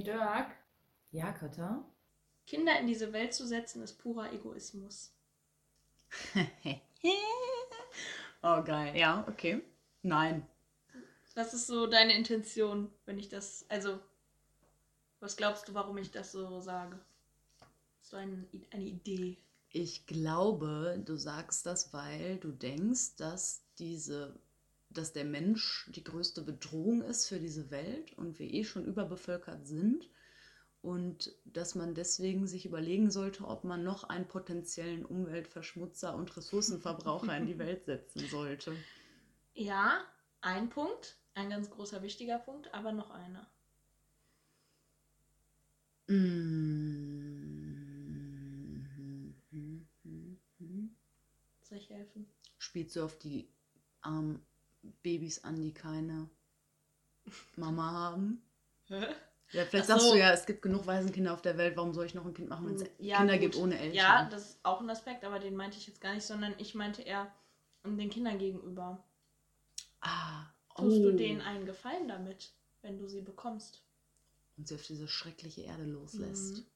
Hey Dirk, Ja, Katha? Kinder in diese Welt zu setzen, ist purer Egoismus. oh, geil. Ja, okay. Nein. Was ist so deine Intention, wenn ich das, also, was glaubst du, warum ich das so sage? So ein, eine Idee. Ich glaube, du sagst das, weil du denkst, dass diese, dass der Mensch die größte Bedrohung ist für diese Welt und wir eh schon überbevölkert sind und dass man deswegen sich überlegen sollte, ob man noch einen potenziellen Umweltverschmutzer und Ressourcenverbraucher in die Welt setzen sollte. Ja, ein Punkt, ein ganz großer wichtiger Punkt, aber noch einer. Soll ich helfen? Spielst du auf die armen Babys an, die keine Mama haben? Hä? Ja, vielleicht Ach sagst so. du ja, es gibt genug Waisenkinder auf der Welt, warum soll ich noch ein Kind machen, wenn es Ja, Kinder gut. gibt ohne Eltern? Ja, das ist auch ein Aspekt, aber den meinte ich jetzt gar nicht, sondern ich meinte eher den Kindern gegenüber. ah, Tust du oh. denen einen Gefallen damit, wenn du sie bekommst? Und sie auf diese schreckliche Erde loslässt. Mhm.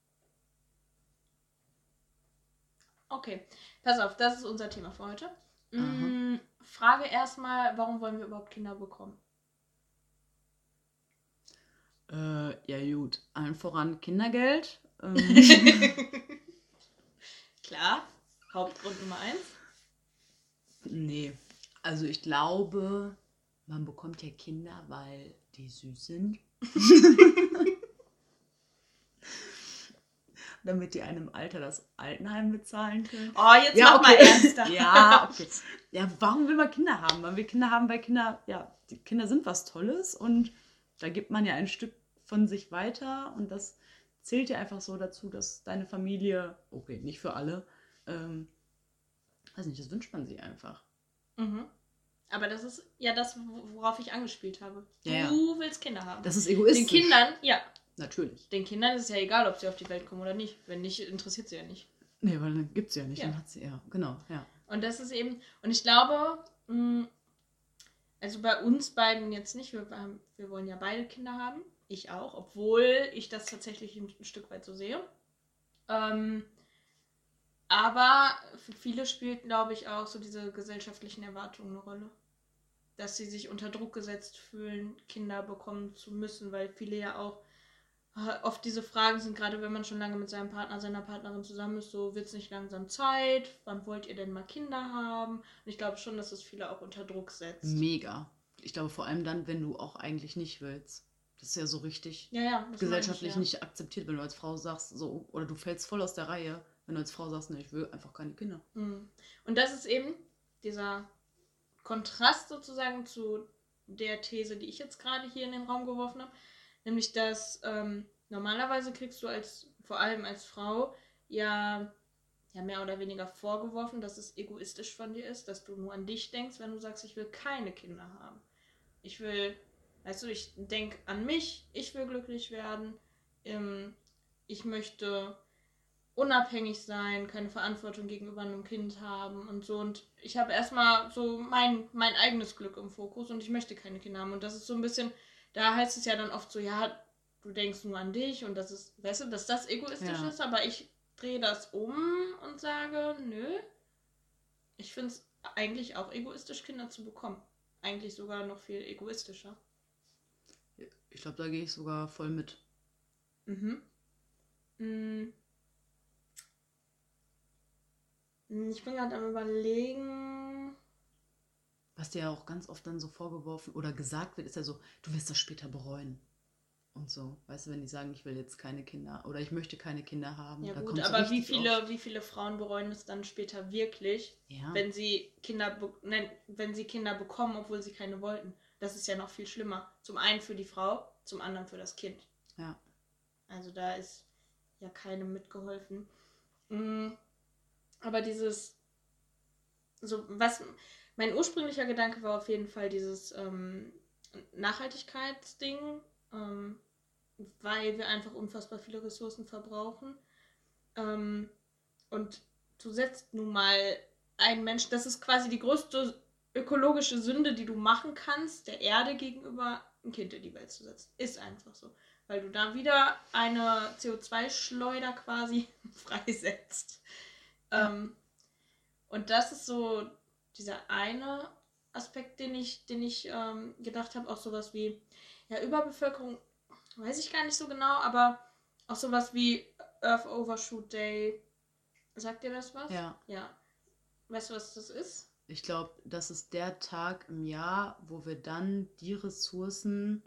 Okay, pass auf, das ist unser Thema für heute. Mm, Frage erstmal, warum wollen wir überhaupt Kinder bekommen? Äh, ja gut, allen voran Kindergeld. Ähm, Klar, Hauptgrund Nummer eins. nee, also ich glaube, man bekommt ja Kinder, weil die süß sind. Damit die einem Alter das Altenheim bezahlen können. Oh, jetzt mach mal ernster. ja, okay. Ja, warum will man Kinder haben? Man will Kinder haben, weil Kinder, ja, die Kinder sind was Tolles und da gibt man ja ein Stück von sich weiter und das zählt ja einfach so dazu, dass deine Familie, okay, nicht für alle, ähm, weiß nicht, das wünscht man sich einfach. Mhm. Aber das ist ja das, worauf ich angespielt habe. Du Ja, ja. willst Kinder haben. Das ist den egoistisch. Kindern, ja, Natürlich. den Kindern ist es ja egal, ob sie auf die Welt kommen oder nicht. Wenn nicht, interessiert sie ja nicht. Nee, weil dann gibt es ja nicht. Ja. Dann hat sie, ja, genau, ja. Und das ist eben, und ich glaube, mh, also bei uns beiden jetzt nicht, wir, haben- wir wollen ja beide Kinder haben, ich auch, obwohl ich das tatsächlich ein, ein Stück weit so sehe. Ähm, aber für viele spielt, glaube ich, auch so diese gesellschaftlichen Erwartungen eine Rolle. Dass sie sich unter Druck gesetzt fühlen, Kinder bekommen zu müssen, weil viele ja auch oft diese Fragen sind, gerade wenn man schon lange mit seinem Partner, seiner Partnerin zusammen ist, so wird es nicht langsam Zeit, wann wollt ihr denn mal Kinder haben? Und ich glaube schon, dass es viele auch unter Druck setzt. Mega. Ich glaube vor allem dann, wenn du auch eigentlich nicht willst. Das ist ja so richtig Ja, ja. das gesellschaftlich ich, nicht akzeptiert, wenn du als Frau sagst, so, oder du fällst voll aus der Reihe, wenn du als Frau sagst, ne, ich will einfach keine Kinder. ja. Mhm. Und das ist eben dieser Kontrast sozusagen zu der These, die ich jetzt gerade hier in den Raum geworfen habe. Nämlich, dass ähm, normalerweise kriegst du als, vor allem als Frau, ja, ja mehr oder weniger vorgeworfen, dass es egoistisch von dir ist, dass du nur an dich denkst, wenn du sagst, ich will keine Kinder haben. Ich will, weißt du, ich denke an mich, ich will glücklich werden, ähm, ich möchte unabhängig sein, keine Verantwortung gegenüber einem Kind haben und so. Und ich habe erstmal so mein, mein eigenes Glück im Fokus und ich möchte keine Kinder haben. Und das ist so ein bisschen, da heißt es ja dann oft so, ja, du denkst nur an dich und das ist, weißt du, dass das egoistisch Ja. ist, aber ich drehe das um und sage, nö, ich finde es eigentlich auch egoistisch, Kinder zu bekommen. Eigentlich sogar noch viel egoistischer. Ich glaube, da gehe ich sogar voll mit. Mhm. Mm. Mm, Ich bin gerade am überlegen. Was dir ja auch ganz oft dann so vorgeworfen oder gesagt wird, ist ja so, du wirst das später bereuen. Und so, weißt du, wenn die sagen, ich will jetzt keine Kinder oder ich möchte keine Kinder haben. Ja gut, aber wie viele, wie viele Frauen bereuen es dann später wirklich, Ja. wenn sie Kinder, nein, wenn sie Kinder bekommen, obwohl sie keine wollten? Das ist ja noch viel schlimmer. Zum einen für die Frau, zum anderen für das Kind. ja. Also da ist ja keinem mitgeholfen. Mm, Aber dieses, so was, mein ursprünglicher Gedanke war auf jeden Fall dieses ähm, Nachhaltigkeitsding, ähm, weil wir einfach unfassbar viele Ressourcen verbrauchen. Ähm, und du setzt nun mal einen Menschen, das ist quasi die größte ökologische Sünde, die du machen kannst, der Erde gegenüber ein Kind in die Welt zu setzen. Ist einfach so. weil du da wieder eine CO2-Schleuder quasi freisetzt. Ja. Ähm, und das ist so dieser eine Aspekt, den ich, den ich ähm, gedacht habe, auch sowas wie, ja, Überbevölkerung, weiß ich gar nicht so genau, aber auch sowas wie Earth Overshoot Day. Sagt dir das was? Ja. Ja. Weißt du, was das ist? Ich glaube, das ist der Tag im Jahr, wo wir dann die Ressourcen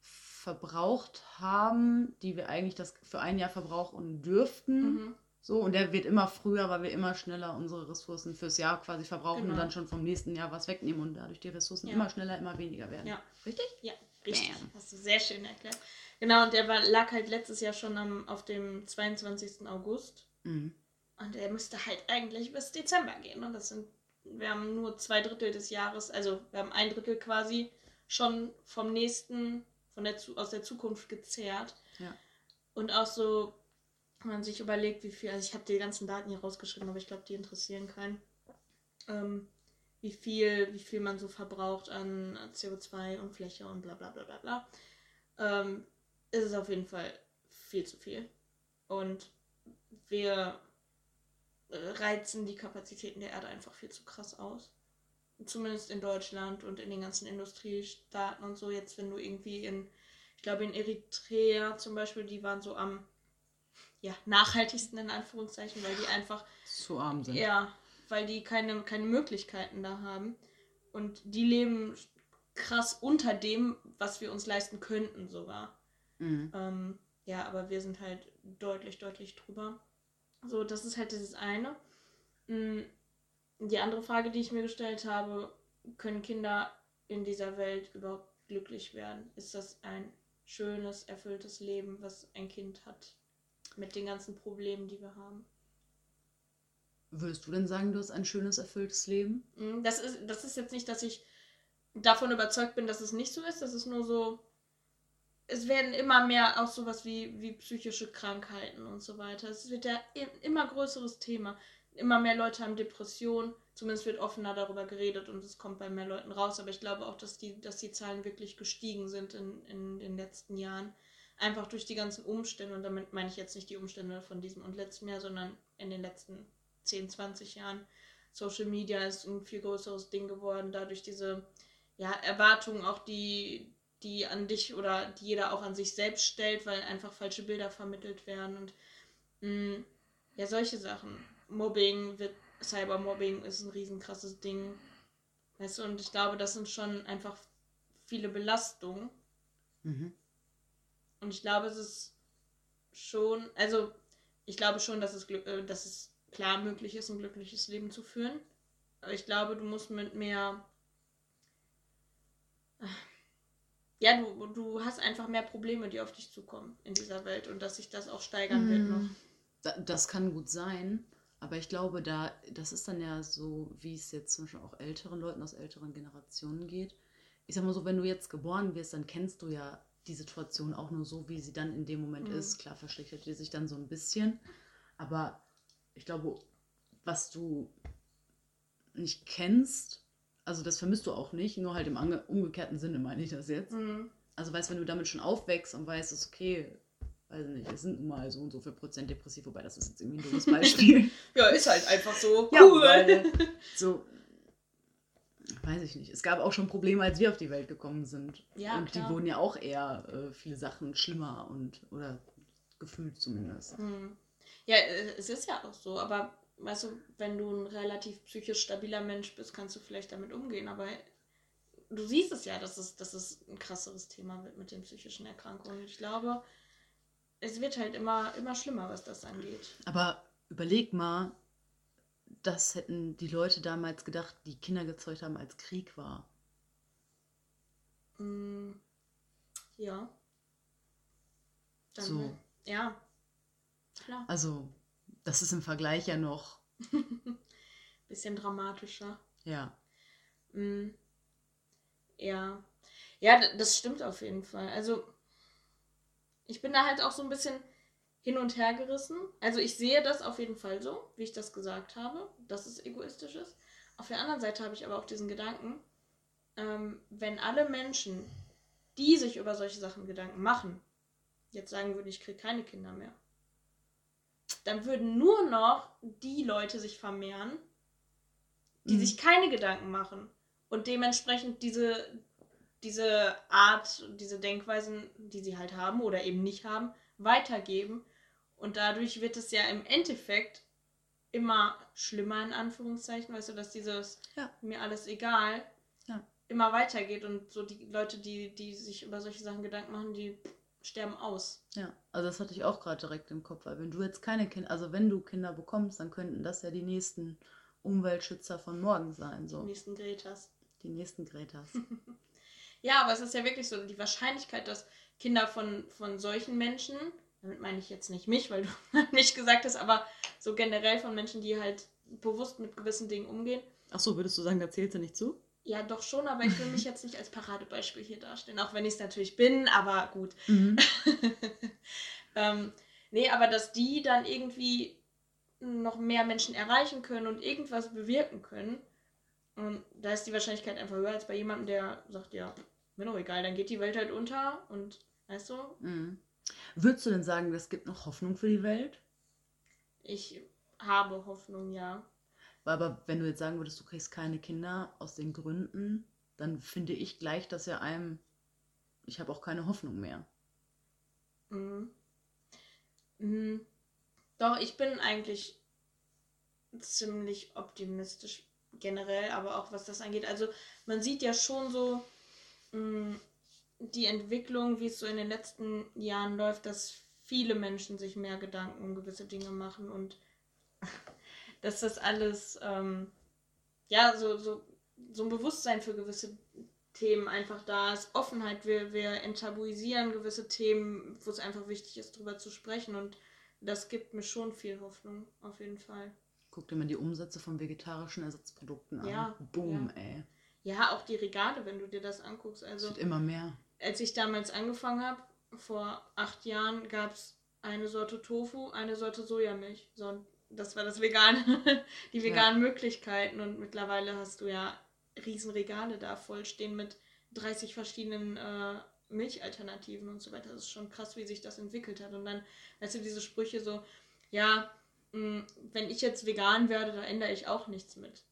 verbraucht haben, die wir eigentlich das für ein Jahr verbrauchen dürften. Mhm. So, und der wird immer früher, weil wir immer schneller unsere Ressourcen fürs Jahr quasi verbrauchen genau. und dann schon vom nächsten Jahr was wegnehmen und dadurch die Ressourcen ja. immer schneller, immer weniger werden. Ja. Richtig? Ja, richtig. Bam. Hast du sehr schön erklärt. Genau, und der war, lag halt letztes Jahr schon am, auf dem 22. August. Mhm. Und er müsste halt eigentlich bis Dezember gehen. Und das sind, wir haben nur zwei Drittel des Jahres, also wir haben ein Drittel quasi schon vom nächsten von der, aus der Zukunft gezerrt. Ja. Und auch so, man sich überlegt, wie viel, also ich habe die ganzen Daten hier rausgeschrieben, aber ich glaube, die interessieren keinen. Ähm, wie viel, wie viel man so verbraucht an CO2 und Fläche und bla bla bla bla bla. Ähm, ist es auf jeden Fall viel zu viel. Und wir reizen die Kapazitäten der Erde einfach viel zu krass aus zumindest in Deutschland und in den ganzen Industriestaaten und so, jetzt wenn du irgendwie in, ich glaube in Eritrea zum Beispiel, die waren so am ja, nachhaltigsten in Anführungszeichen, weil die einfach zu arm sind. Ja, weil die keine, keine Möglichkeiten da haben. Und die leben krass unter dem, was wir uns leisten könnten sogar. Mhm. Ähm, ja, aber wir sind halt deutlich, deutlich drüber. So, das ist halt dieses eine. Mhm die andere Frage, die ich mir gestellt habe, können Kinder in dieser Welt überhaupt glücklich werden? Ist das ein schönes, erfülltes Leben, was ein Kind hat mit den ganzen Problemen, die wir haben? Würdest du denn sagen, du hast ein schönes, erfülltes Leben? Mm, das ist, das ist jetzt nicht, dass ich davon überzeugt bin, dass es nicht so ist. Das ist nur so, es werden immer mehr auch sowas wie, wie psychische Krankheiten und so weiter. Es wird ja immer größeres Thema immer mehr Leute haben Depressionen. Zumindest wird offener darüber geredet und es kommt bei mehr Leuten raus. Aber ich glaube auch, dass die, dass die Zahlen wirklich gestiegen sind in, in den letzten Jahren. Einfach durch die ganzen Umstände. Und damit meine ich jetzt nicht die Umstände von diesem und letzten Jahr, sondern in den letzten 10, 20 Jahren. Social Media ist ein viel größeres Ding geworden. Dadurch diese ja, Erwartungen, auch die, die an dich oder die jeder auch an sich selbst stellt, weil einfach falsche Bilder vermittelt werden. Und mh, mm, ja, solche Sachen. Mobbing wird, Cybermobbing ist ein riesenkrasses Ding. Weißt du, und ich glaube, das sind schon einfach viele Belastungen. Mhm. Und ich glaube, es ist schon, also ich glaube schon, dass es, äh, dass es klar möglich ist, ein glückliches Leben zu führen. Aber ich glaube, du musst mit mehr. Ja, du, du hast einfach mehr Probleme, die auf dich zukommen in dieser Welt und dass sich das auch steigern wird noch. Das kann gut sein. Aber ich glaube, da, das ist dann ja so, wie es jetzt zum Beispiel auch älteren Leuten aus älteren Generationen geht. Ich sag mal so, wenn du jetzt geboren wirst, dann kennst du ja die Situation auch nur so, wie sie dann in dem Moment mhm. ist. Klar verschlechtert die sich dann so ein bisschen. Aber ich glaube, was du nicht kennst, also das vermisst du auch nicht, nur halt im umgekehrten Sinne meine ich das jetzt. Mhm. Also weißt, wenn du damit schon aufwächst und weißt, es okay, weiß nicht, es sind mal so und so viel Prozent depressiv, wobei das ist jetzt irgendwie ein dummes Beispiel. ja, ist halt einfach so. Ja, cool. Weil, so, weiß ich nicht. Es gab auch schon Probleme, als wir auf die Welt gekommen sind. Ja, und klar. die wurden ja auch eher äh, viele Sachen schlimmer und, oder gefühlt zumindest. Hm. Ja, äh, es ist ja auch so, aber weißt du, wenn du ein relativ psychisch stabiler Mensch bist, kannst du vielleicht damit umgehen, aber du siehst es ja, dass es, dass es ein krasseres Thema wird mit den psychischen Erkrankungen. Ich glaube, es wird halt immer, immer schlimmer, was das angeht. Aber überleg mal, das hätten die Leute damals gedacht, die Kinder gezeugt haben, als Krieg war. Mm, ja. Dann, so. Ja. Klar. Also, das ist im Vergleich ja noch. Bisschen dramatischer. Ja. Mm, ja. Ja, das stimmt auf jeden Fall. Also, ich bin da halt auch so ein bisschen hin und her gerissen. Also ich sehe das auf jeden Fall so, wie ich das gesagt habe, dass es egoistisch ist. Auf der anderen Seite habe ich aber auch diesen Gedanken, ähm, wenn alle Menschen, die sich über solche Sachen Gedanken machen, jetzt sagen würde, ich kriege keine Kinder mehr, dann würden nur noch die Leute sich vermehren, die Mhm. sich keine Gedanken machen und dementsprechend diese, diese Art, diese Denkweisen, die sie halt haben oder eben nicht haben, weitergeben. Und dadurch wird es ja im Endeffekt immer schlimmer, in Anführungszeichen, weißt du, dass dieses Ja. mir alles egal Ja. immer weitergeht und so die Leute, die, die sich über solche Sachen Gedanken machen, die sterben aus. Ja, also das hatte ich auch gerade direkt im Kopf, weil wenn du jetzt keine Kinder, also wenn du Kinder bekommst, dann könnten das ja die nächsten Umweltschützer von morgen sein, Die so nächsten Gretas. die nächsten Gretas. Ja, aber es ist ja wirklich so, die Wahrscheinlichkeit, dass Kinder von, von solchen Menschen, damit meine ich jetzt nicht mich, weil du nicht gesagt hast, aber so generell von Menschen, die halt bewusst mit gewissen Dingen umgehen. Ach so, würdest du sagen, da zählt sie nicht zu? Ja, doch schon, aber ich will mich jetzt nicht als Paradebeispiel hier darstellen, auch wenn ich es natürlich bin, aber gut. Mhm. ähm, nee, aber dass die dann irgendwie noch mehr Menschen erreichen können und irgendwas bewirken können, und da ist die Wahrscheinlichkeit einfach höher als bei jemandem, der sagt, ja, mir doch egal, dann geht die Welt halt unter und weißt du, Mhm. Würdest du denn sagen, es gibt noch Hoffnung für die Welt? ich habe Hoffnung, ja. Aber wenn du jetzt sagen würdest, du kriegst keine Kinder aus den Gründen, dann finde ich gleich, dass ja einem, ich habe auch keine Hoffnung mehr. Mhm. Mhm. Doch, ich bin eigentlich ziemlich optimistisch generell, aber auch was das angeht. Also man sieht ja schon so mh, die Entwicklung, wie es so in den letzten Jahren läuft, dass viele Menschen sich mehr Gedanken um gewisse Dinge machen und dass das alles, ähm, ja, so, so, so ein Bewusstsein für gewisse Themen einfach da ist. Offenheit, wir, wir enttabuisieren gewisse Themen, wo es einfach wichtig ist, drüber zu sprechen und das gibt mir schon viel Hoffnung, auf jeden Fall. Guck dir mal die Umsätze von vegetarischen Ersatzprodukten an. Ja, Boom, ja. ey. Ja, auch die Regale, wenn du dir das anguckst. Es Also, wird immer mehr. Als ich damals angefangen habe, vor acht Jahren, gab es eine Sorte Tofu, eine Sorte Sojamilch. So, das war das Vegane, die veganen Möglichkeiten. Und mittlerweile hast du ja riesen Regale da voll stehen mit 30 verschiedenen äh, Milchalternativen und so weiter. Das ist schon krass, wie sich das entwickelt hat. Und dann, weißt du, diese Sprüche so, ja, mh, wenn ich jetzt vegan werde, da ändere ich auch nichts mit.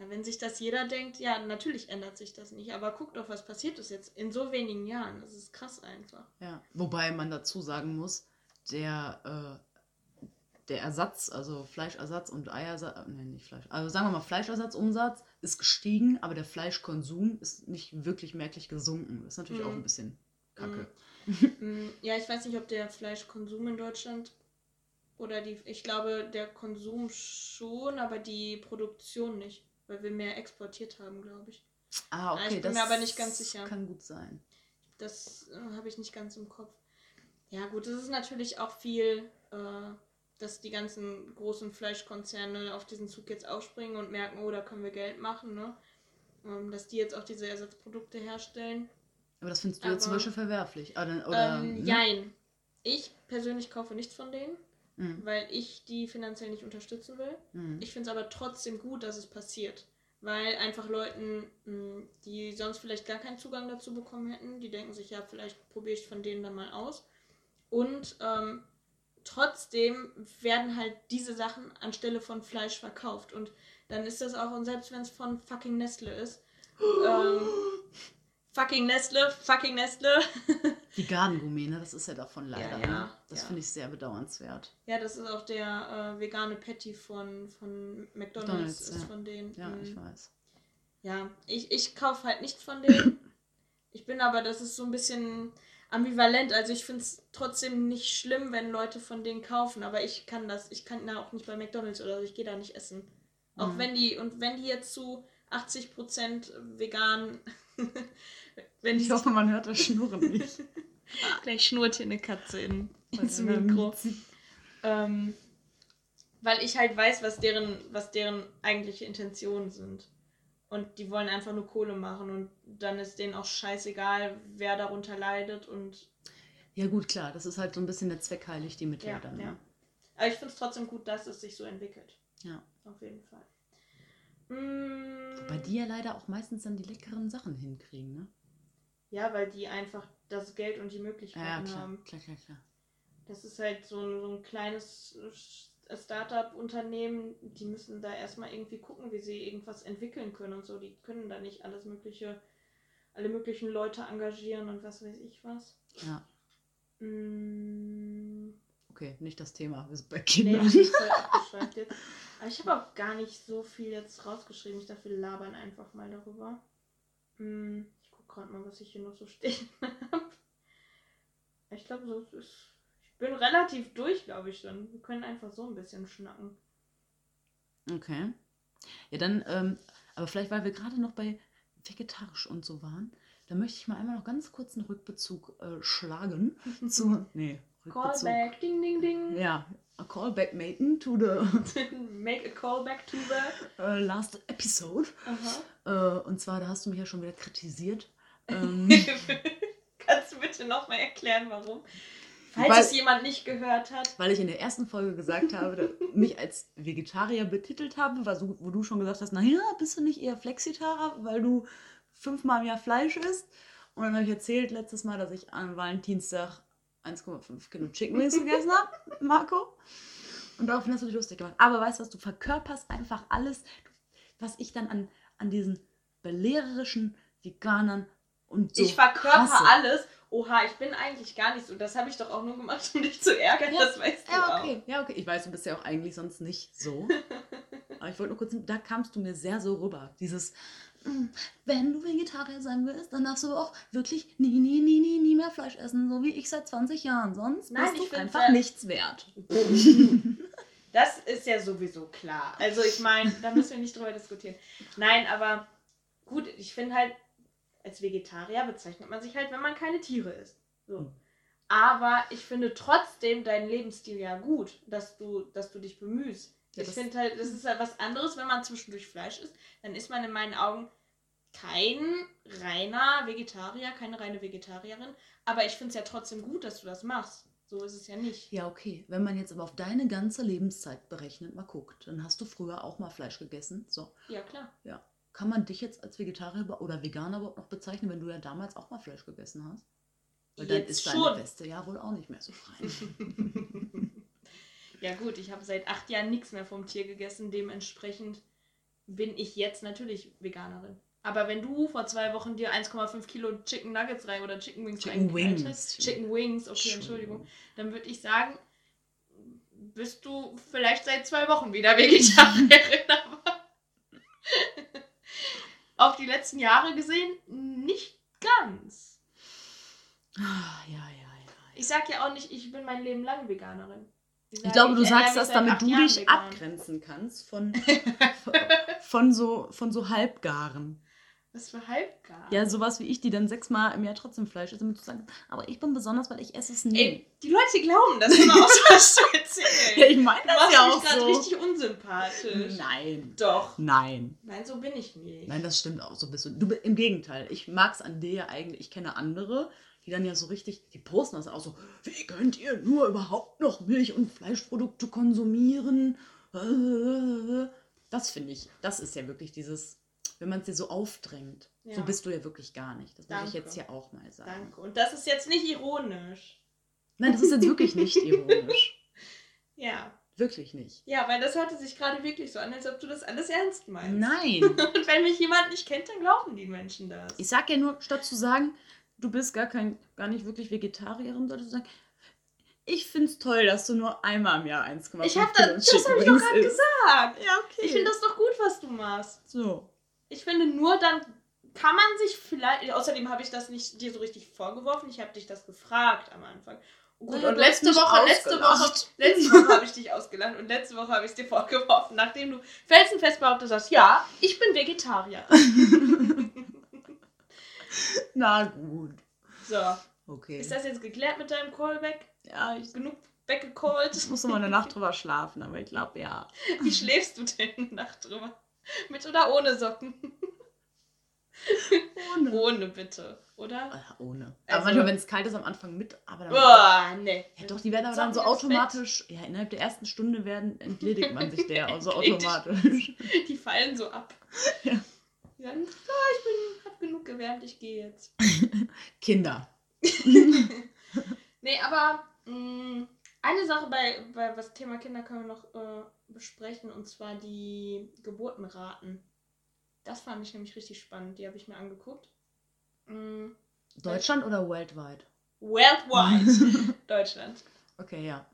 Ja, wenn sich das jeder denkt, ja, natürlich ändert sich das nicht. Aber guck doch, was passiert ist jetzt in so wenigen Jahren. Das ist krass einfach. Ja. Wobei man dazu sagen muss, der, äh, der Ersatz, also Fleischersatz und Eiersatz, äh, nee, nicht Fleisch, also sagen wir mal Fleischersatzumsatz ist gestiegen, aber der Fleischkonsum ist nicht wirklich merklich gesunken. Das ist natürlich Mhm. auch ein bisschen kacke. Mm, Ja, ich weiß nicht, ob der Fleischkonsum in Deutschland oder die, ich glaube, der Konsum schon, aber die Produktion nicht, weil wir mehr exportiert haben, glaube ich. Ah, Ja, okay, ich bin das mir aber nicht ganz sicher. kann gut sein. Das äh, habe ich nicht ganz im Kopf. Ja, gut, es ist natürlich auch viel, äh, dass die ganzen großen Fleischkonzerne auf diesen Zug jetzt aufspringen und merken, oh, da können wir Geld machen, ne? Ähm, dass die jetzt auch diese Ersatzprodukte herstellen. Aber das findest du jetzt zum Aber- Beispiel verwerflich. Oder, oder, ähm, ne? Jein. Ich persönlich kaufe nichts von denen, Mhm. weil ich die finanziell nicht unterstützen will. Mhm. Ich finde es aber trotzdem gut, dass es passiert. Weil einfach Leuten, mh, die sonst vielleicht gar keinen Zugang dazu bekommen hätten, die denken sich, ja, vielleicht probiere ich von denen dann mal aus. Und ähm, trotzdem werden halt diese Sachen anstelle von Fleisch verkauft. Und dann ist das auch, und selbst wenn es von fucking Nestle ist, ähm, fucking Nestle, fucking Nestle. Die Gardengourmet, ne? Das ist ja davon leider. ja, ne? Das ja. finde ich sehr bedauernswert. Ja, das ist auch der äh, vegane Patty von, von McDonalds, McDonald's, ist ja. von denen. Ja, Mhm. ich weiß. Ja, ich, ich kaufe halt nicht von denen. Ich bin aber, das ist so ein bisschen ambivalent. Also ich finde es trotzdem nicht schlimm, wenn Leute von denen kaufen, aber ich kann das, ich kann da auch nicht bei McDonalds oder so, ich gehe da nicht essen. Auch Mhm. wenn die, und wenn die jetzt zu 80% vegan, wenn Ich hoffe, man hört das Schnurren nicht. gleich schnurrt hier eine Katze in, ins Mikro. Ähm, weil ich halt weiß, was deren, was deren eigentliche Intentionen sind. Und die wollen einfach nur Kohle machen und dann ist denen auch scheißegal, wer darunter leidet und Ja, gut, klar. Das ist halt so ein bisschen der Zweck heiligt die Mittel Ja, dann. ja. Ne? aber ich finde es trotzdem gut, dass es sich so entwickelt. Ja. Auf jeden Fall. Mm, Bei die ja leider auch meistens dann die leckeren Sachen hinkriegen, ne? Ja, weil die einfach das Geld und die Ja, ja, Möglichkeiten klar. haben. Klar, klar, klar. das ist halt so ein, so ein kleines Startup-Unternehmen, die müssen da erstmal irgendwie gucken, wie sie irgendwas entwickeln können und so. Die können da nicht alles mögliche, alle möglichen Leute engagieren und was weiß ich was. Ja. Mm, Okay, nicht das Thema. Wir sind bei nee, Kindern. ich bin voll abgeschweift jetzt. Aber ich habe auch gar nicht so viel jetzt rausgeschrieben. Ich dachte, wir labern einfach mal darüber. Mm, ich gucke gerade mal, was ich hier noch so stehen habe. Ich glaube, so ist. Ich bin relativ durch, glaube ich schon. Wir können einfach so ein bisschen schnacken. Okay. Ja, dann, ähm, aber vielleicht, weil wir gerade noch bei vegetarisch und so waren, da möchte ich mal einmal noch ganz kurz einen Rückbezug äh, schlagen zu. Nee, Callback, ding, ding, ding. Ja, a callback maten to the Make a callback to the. äh, last episode. Aha. Äh, und zwar, da hast du mich ja schon wieder kritisiert. Ähm, Kannst du bitte nochmal erklären, warum? Falls Weil- es jemand nicht gehört hat. weil ich in der ersten Folge gesagt habe, mich als Vegetarier betitelt habe, wo du schon gesagt hast, naja, bist du nicht eher Flexitarier, weil du fünfmal im Jahr Fleisch isst? Und dann habe ich erzählt letztes Mal, dass ich am Valentinstag 1,5 Kilo Chicken Wings gegessen habe, Marco. Und daraufhin hast du dich lustig gemacht. Aber weißt du was, du verkörperst einfach alles, was ich dann an, an diesen belehrerischen Veganern und so ich verkörper hasse. alles. Oha, ich bin eigentlich gar nicht so. Das habe ich doch auch nur gemacht, um dich zu ärgern. Ja, das weißt du Ja, auch. okay. Ja, okay. Ich weiß, du bist ja auch eigentlich sonst nicht so. Aber ich wollte nur kurz, da kamst du mir sehr so rüber. Dieses, "Mm, wenn du Vegetarier sein willst, dann darfst du auch wirklich nie, nie, nie, nie, nie mehr Fleisch essen, so wie ich seit 20 Jahren. Sonst Nein, ich bist du einfach ja- nichts wert. Das ist ja sowieso klar. Also ich meine, da müssen wir nicht drüber diskutieren. Nein, aber gut, ich finde halt, als Vegetarier bezeichnet man sich halt, wenn man keine Tiere isst. So. Hm. Aber ich finde trotzdem deinen Lebensstil ja gut, dass du, dass du dich bemühst. Ja, ich das- finde halt, das ist halt was anderes, wenn man zwischendurch Fleisch isst. Dann ist man in meinen Augen kein reiner Vegetarier, keine reine Vegetarierin. Aber ich finde es ja trotzdem gut, dass du das machst. So ist es ja nicht. Ja, okay. Wenn man jetzt aber auf deine ganze Lebenszeit berechnet, mal guckt, dann hast du früher auch mal Fleisch gegessen. So, Ja, klar. ja. Kann man dich jetzt als Vegetarier oder Veganer überhaupt noch bezeichnen, wenn du ja damals auch mal Fleisch gegessen hast? Weil dann Jetzt ist deine schon. Weste ja wohl auch nicht mehr so rein. Ja gut, ich habe seit acht Jahren nichts mehr vom Tier gegessen. Dementsprechend bin ich jetzt natürlich Veganerin. Aber wenn du vor zwei Wochen dir 1,5 Kilo Chicken Nuggets rein oder Chicken Wings Chicken Wings. hast, Chicken Wings, okay, Entschuldigung. Dann würde ich sagen, bist du vielleicht seit zwei Wochen wieder Vegetarierin, aber auf die letzten Jahre gesehen nicht ganz. Ah, ja, ja, ja. Ich sag ja auch nicht, ich bin mein Leben lang Veganerin. Ich glaube, du sagst das, damit du Jahren dich vegan. abgrenzen kannst von, von, so, von so Halbgaren. Was für Halbgar. Ja, sowas wie ich, die dann sechsmal im Jahr trotzdem Fleisch essen, damit du sagst, aber ich bin besonders, weil ich esse es nie. Ey, die Leute glauben das immer aus, was du erzählst. ja, ich meine du das machst ja auch gerade so. richtig unsympathisch. Nein. Doch. Nein. Nein, so bin ich nicht. Nein, das stimmt auch so bist du. du. Im Gegenteil, ich mag es an dir ja eigentlich. Ich kenne andere, die dann ja so richtig, die posten das auch so, wie könnt ihr nur überhaupt noch Milch- und Fleischprodukte konsumieren? Das finde ich, das ist ja wirklich dieses, wenn man es dir so aufdrängt. So Ja. bist du ja wirklich gar nicht. Das muss ich Danke. jetzt hier auch mal sagen. Danke. Und das ist jetzt nicht ironisch. Nein, das ist jetzt wirklich nicht ironisch. Ja. Wirklich nicht. Ja, weil das hörte sich gerade wirklich so an, als ob du das alles ernst meinst. Nein. Und wenn mich jemand nicht kennt, dann glauben die Menschen das. Ich sag ja nur, statt zu sagen, du bist gar kein, gar nicht wirklich Vegetarierin, solltest du sagen, ich find's toll, dass du nur einmal im Jahr 1,5 Ich hab Kilo das, habe ich doch gerade gesagt. Ja, okay. Ich finde das doch gut, was du machst. so. Ich finde nur, dann kann man sich vielleicht. Außerdem habe ich das nicht dir so richtig vorgeworfen. Ich habe dich das gefragt am Anfang. Gut, Naja, und hast letzte Woche, letzte Woche, letzte Woche habe ich dich ausgelacht und letzte Woche habe ich es dir vorgeworfen, nachdem du felsenfest behauptet hast, ja, ich bin Vegetarier. Na gut. So, Okay. ist das jetzt geklärt mit deinem Callback? ja, ich, Genug weggecallt? ich muss mal eine Nacht drüber schlafen, aber ich glaube ja. Wie schläfst du denn eine Nacht drüber? Mit oder ohne Socken? Ohne. Ohne bitte, oder? Ah, ohne. Also- aber manchmal, wenn es kalt ist am Anfang mit, aber dann. Boah, nee. Ja, doch, die werden aber dann so automatisch, ja, innerhalb der ersten Stunde werden, entledigt man sich der, also Entledigt. automatisch. Die fallen so ab. Ja. Dann, so, ich bin, genug gewärmt, ich gehe jetzt. Kinder. Nee, aber mh, Eine Sache bei, bei was Thema Kinder können wir noch äh, besprechen, und zwar die Geburtenraten. Das fand ich nämlich richtig spannend. Die habe ich mir angeguckt. Mm, Deutschland oder worldwide? worldwide. Deutschland. Okay, ja.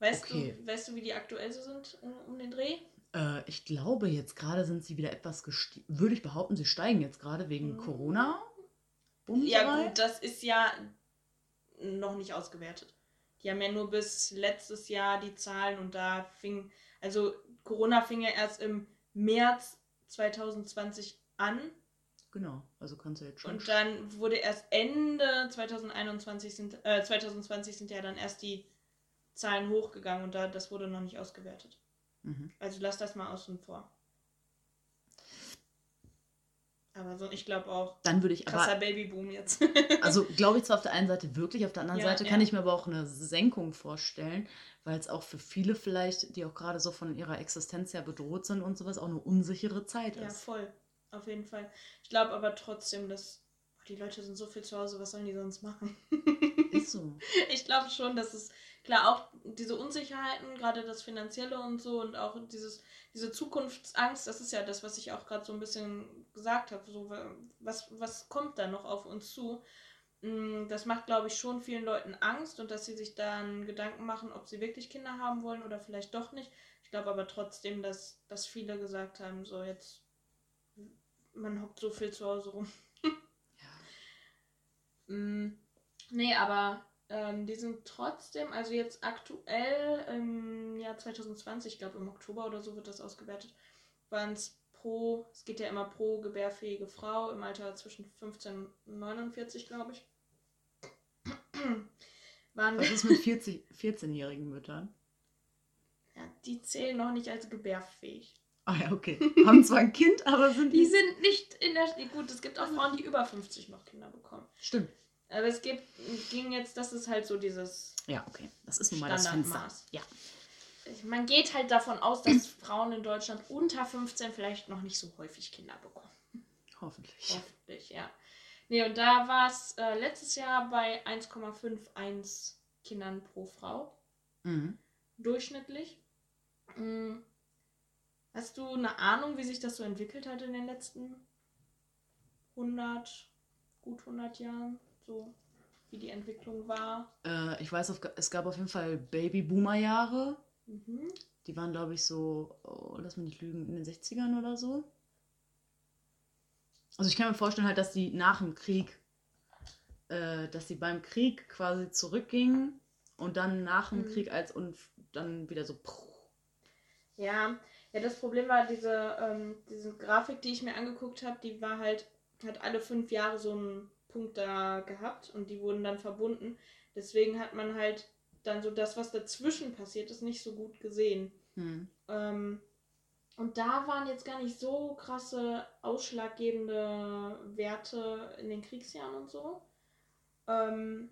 Weißt, Okay. du, weißt du, wie die aktuell so sind um, um den Dreh? Äh, ich glaube, jetzt gerade sind sie wieder etwas gestiegen. Würde ich behaupten, sie steigen jetzt gerade wegen Mhm. Corona. Ja, Bundesweit. gut, das ist ja noch nicht ausgewertet. Die haben ja nur bis letztes Jahr die Zahlen und da fing, also Corona fing ja erst im März 2020 an Genau, also kannst du jetzt schon. und dann wurde erst Ende 2021 sind, äh, 2020 sind ja dann erst die Zahlen hochgegangen und da, das wurde noch nicht ausgewertet. Mhm. Also lass das mal außen vor. Aber so, ich glaube auch, Dann würde ich krasser aber. Babyboom jetzt. Also glaube ich zwar auf der einen Seite wirklich, auf der anderen Ja, Seite ja. kann ich mir aber auch eine Senkung vorstellen, weil es auch für viele vielleicht, die auch gerade so von ihrer Existenz her bedroht sind und sowas, auch eine unsichere Zeit Ja, ist. voll. Auf jeden Fall. Ich glaube aber trotzdem, dass die Leute sind so viel zu Hause, was sollen die sonst machen? Ist so. ich glaube schon, dass es klar auch diese Unsicherheiten, gerade das Finanzielle und so und auch dieses, diese Zukunftsangst, das ist ja das, was ich auch gerade so ein bisschen gesagt habe. So, was, was kommt da noch auf uns zu? Mm, Das macht, glaube ich, schon vielen Leuten Angst und dass sie sich dann Gedanken machen, ob sie wirklich Kinder haben wollen oder vielleicht doch nicht. Ich glaube aber trotzdem, dass, dass viele gesagt haben, so jetzt, man hockt so viel zu Hause rum. Ja. Mm, nee, aber ähm, die sind trotzdem, also jetzt aktuell im Jahr 2020, ich glaube im Oktober oder so wird das ausgewertet, waren es pro, es geht ja immer pro gebärfähige Frau im Alter zwischen 15 und 49, glaube ich. waren Was ist mit 40, 14-jährigen Müttern? ja, die zählen noch nicht als gebärfähig. Ah ja, okay. Haben zwar ein Kind, aber sind Die die. sind nicht in der. Gut, es gibt auch Frauen, die über 50 noch Kinder bekommen. Stimmt. Aber es gibt, ging jetzt, das ist halt so dieses Ja, okay. Das ist nun mal das Fenster. Ja. Man geht halt davon aus, dass Frauen in Deutschland unter 15 vielleicht noch nicht so häufig Kinder bekommen. Hoffentlich. Hoffentlich, ja. Nee, und da war es äh, letztes Jahr bei 1,51 Kindern pro Frau. Mhm. Durchschnittlich. Mm. Hast du eine Ahnung, wie sich das so entwickelt hat in den letzten 100, gut 100 Jahren? So, wie die Entwicklung war? Äh, ich weiß, auf- es gab auf jeden Fall Babyboomer-Jahre. Mhm. Die waren, glaube ich, so, oh, lass mich nicht lügen, in den 60ern oder so. Also ich kann mir vorstellen halt, dass die nach dem Krieg, äh, dass die beim Krieg quasi zurückgingen und dann nach dem Mhm. Krieg als und dann wieder so. puh. Ja, ja, das Problem war, diese, ähm, diese Grafik, die ich mir angeguckt habe, die war halt, hat alle fünf Jahre so einen Punkt da gehabt und die wurden dann verbunden. Deswegen hat man halt dann so das, was dazwischen passiert ist, nicht so gut gesehen. Hm. Ähm, und da waren jetzt gar nicht so krasse ausschlaggebende Werte in den Kriegsjahren und so. Ähm,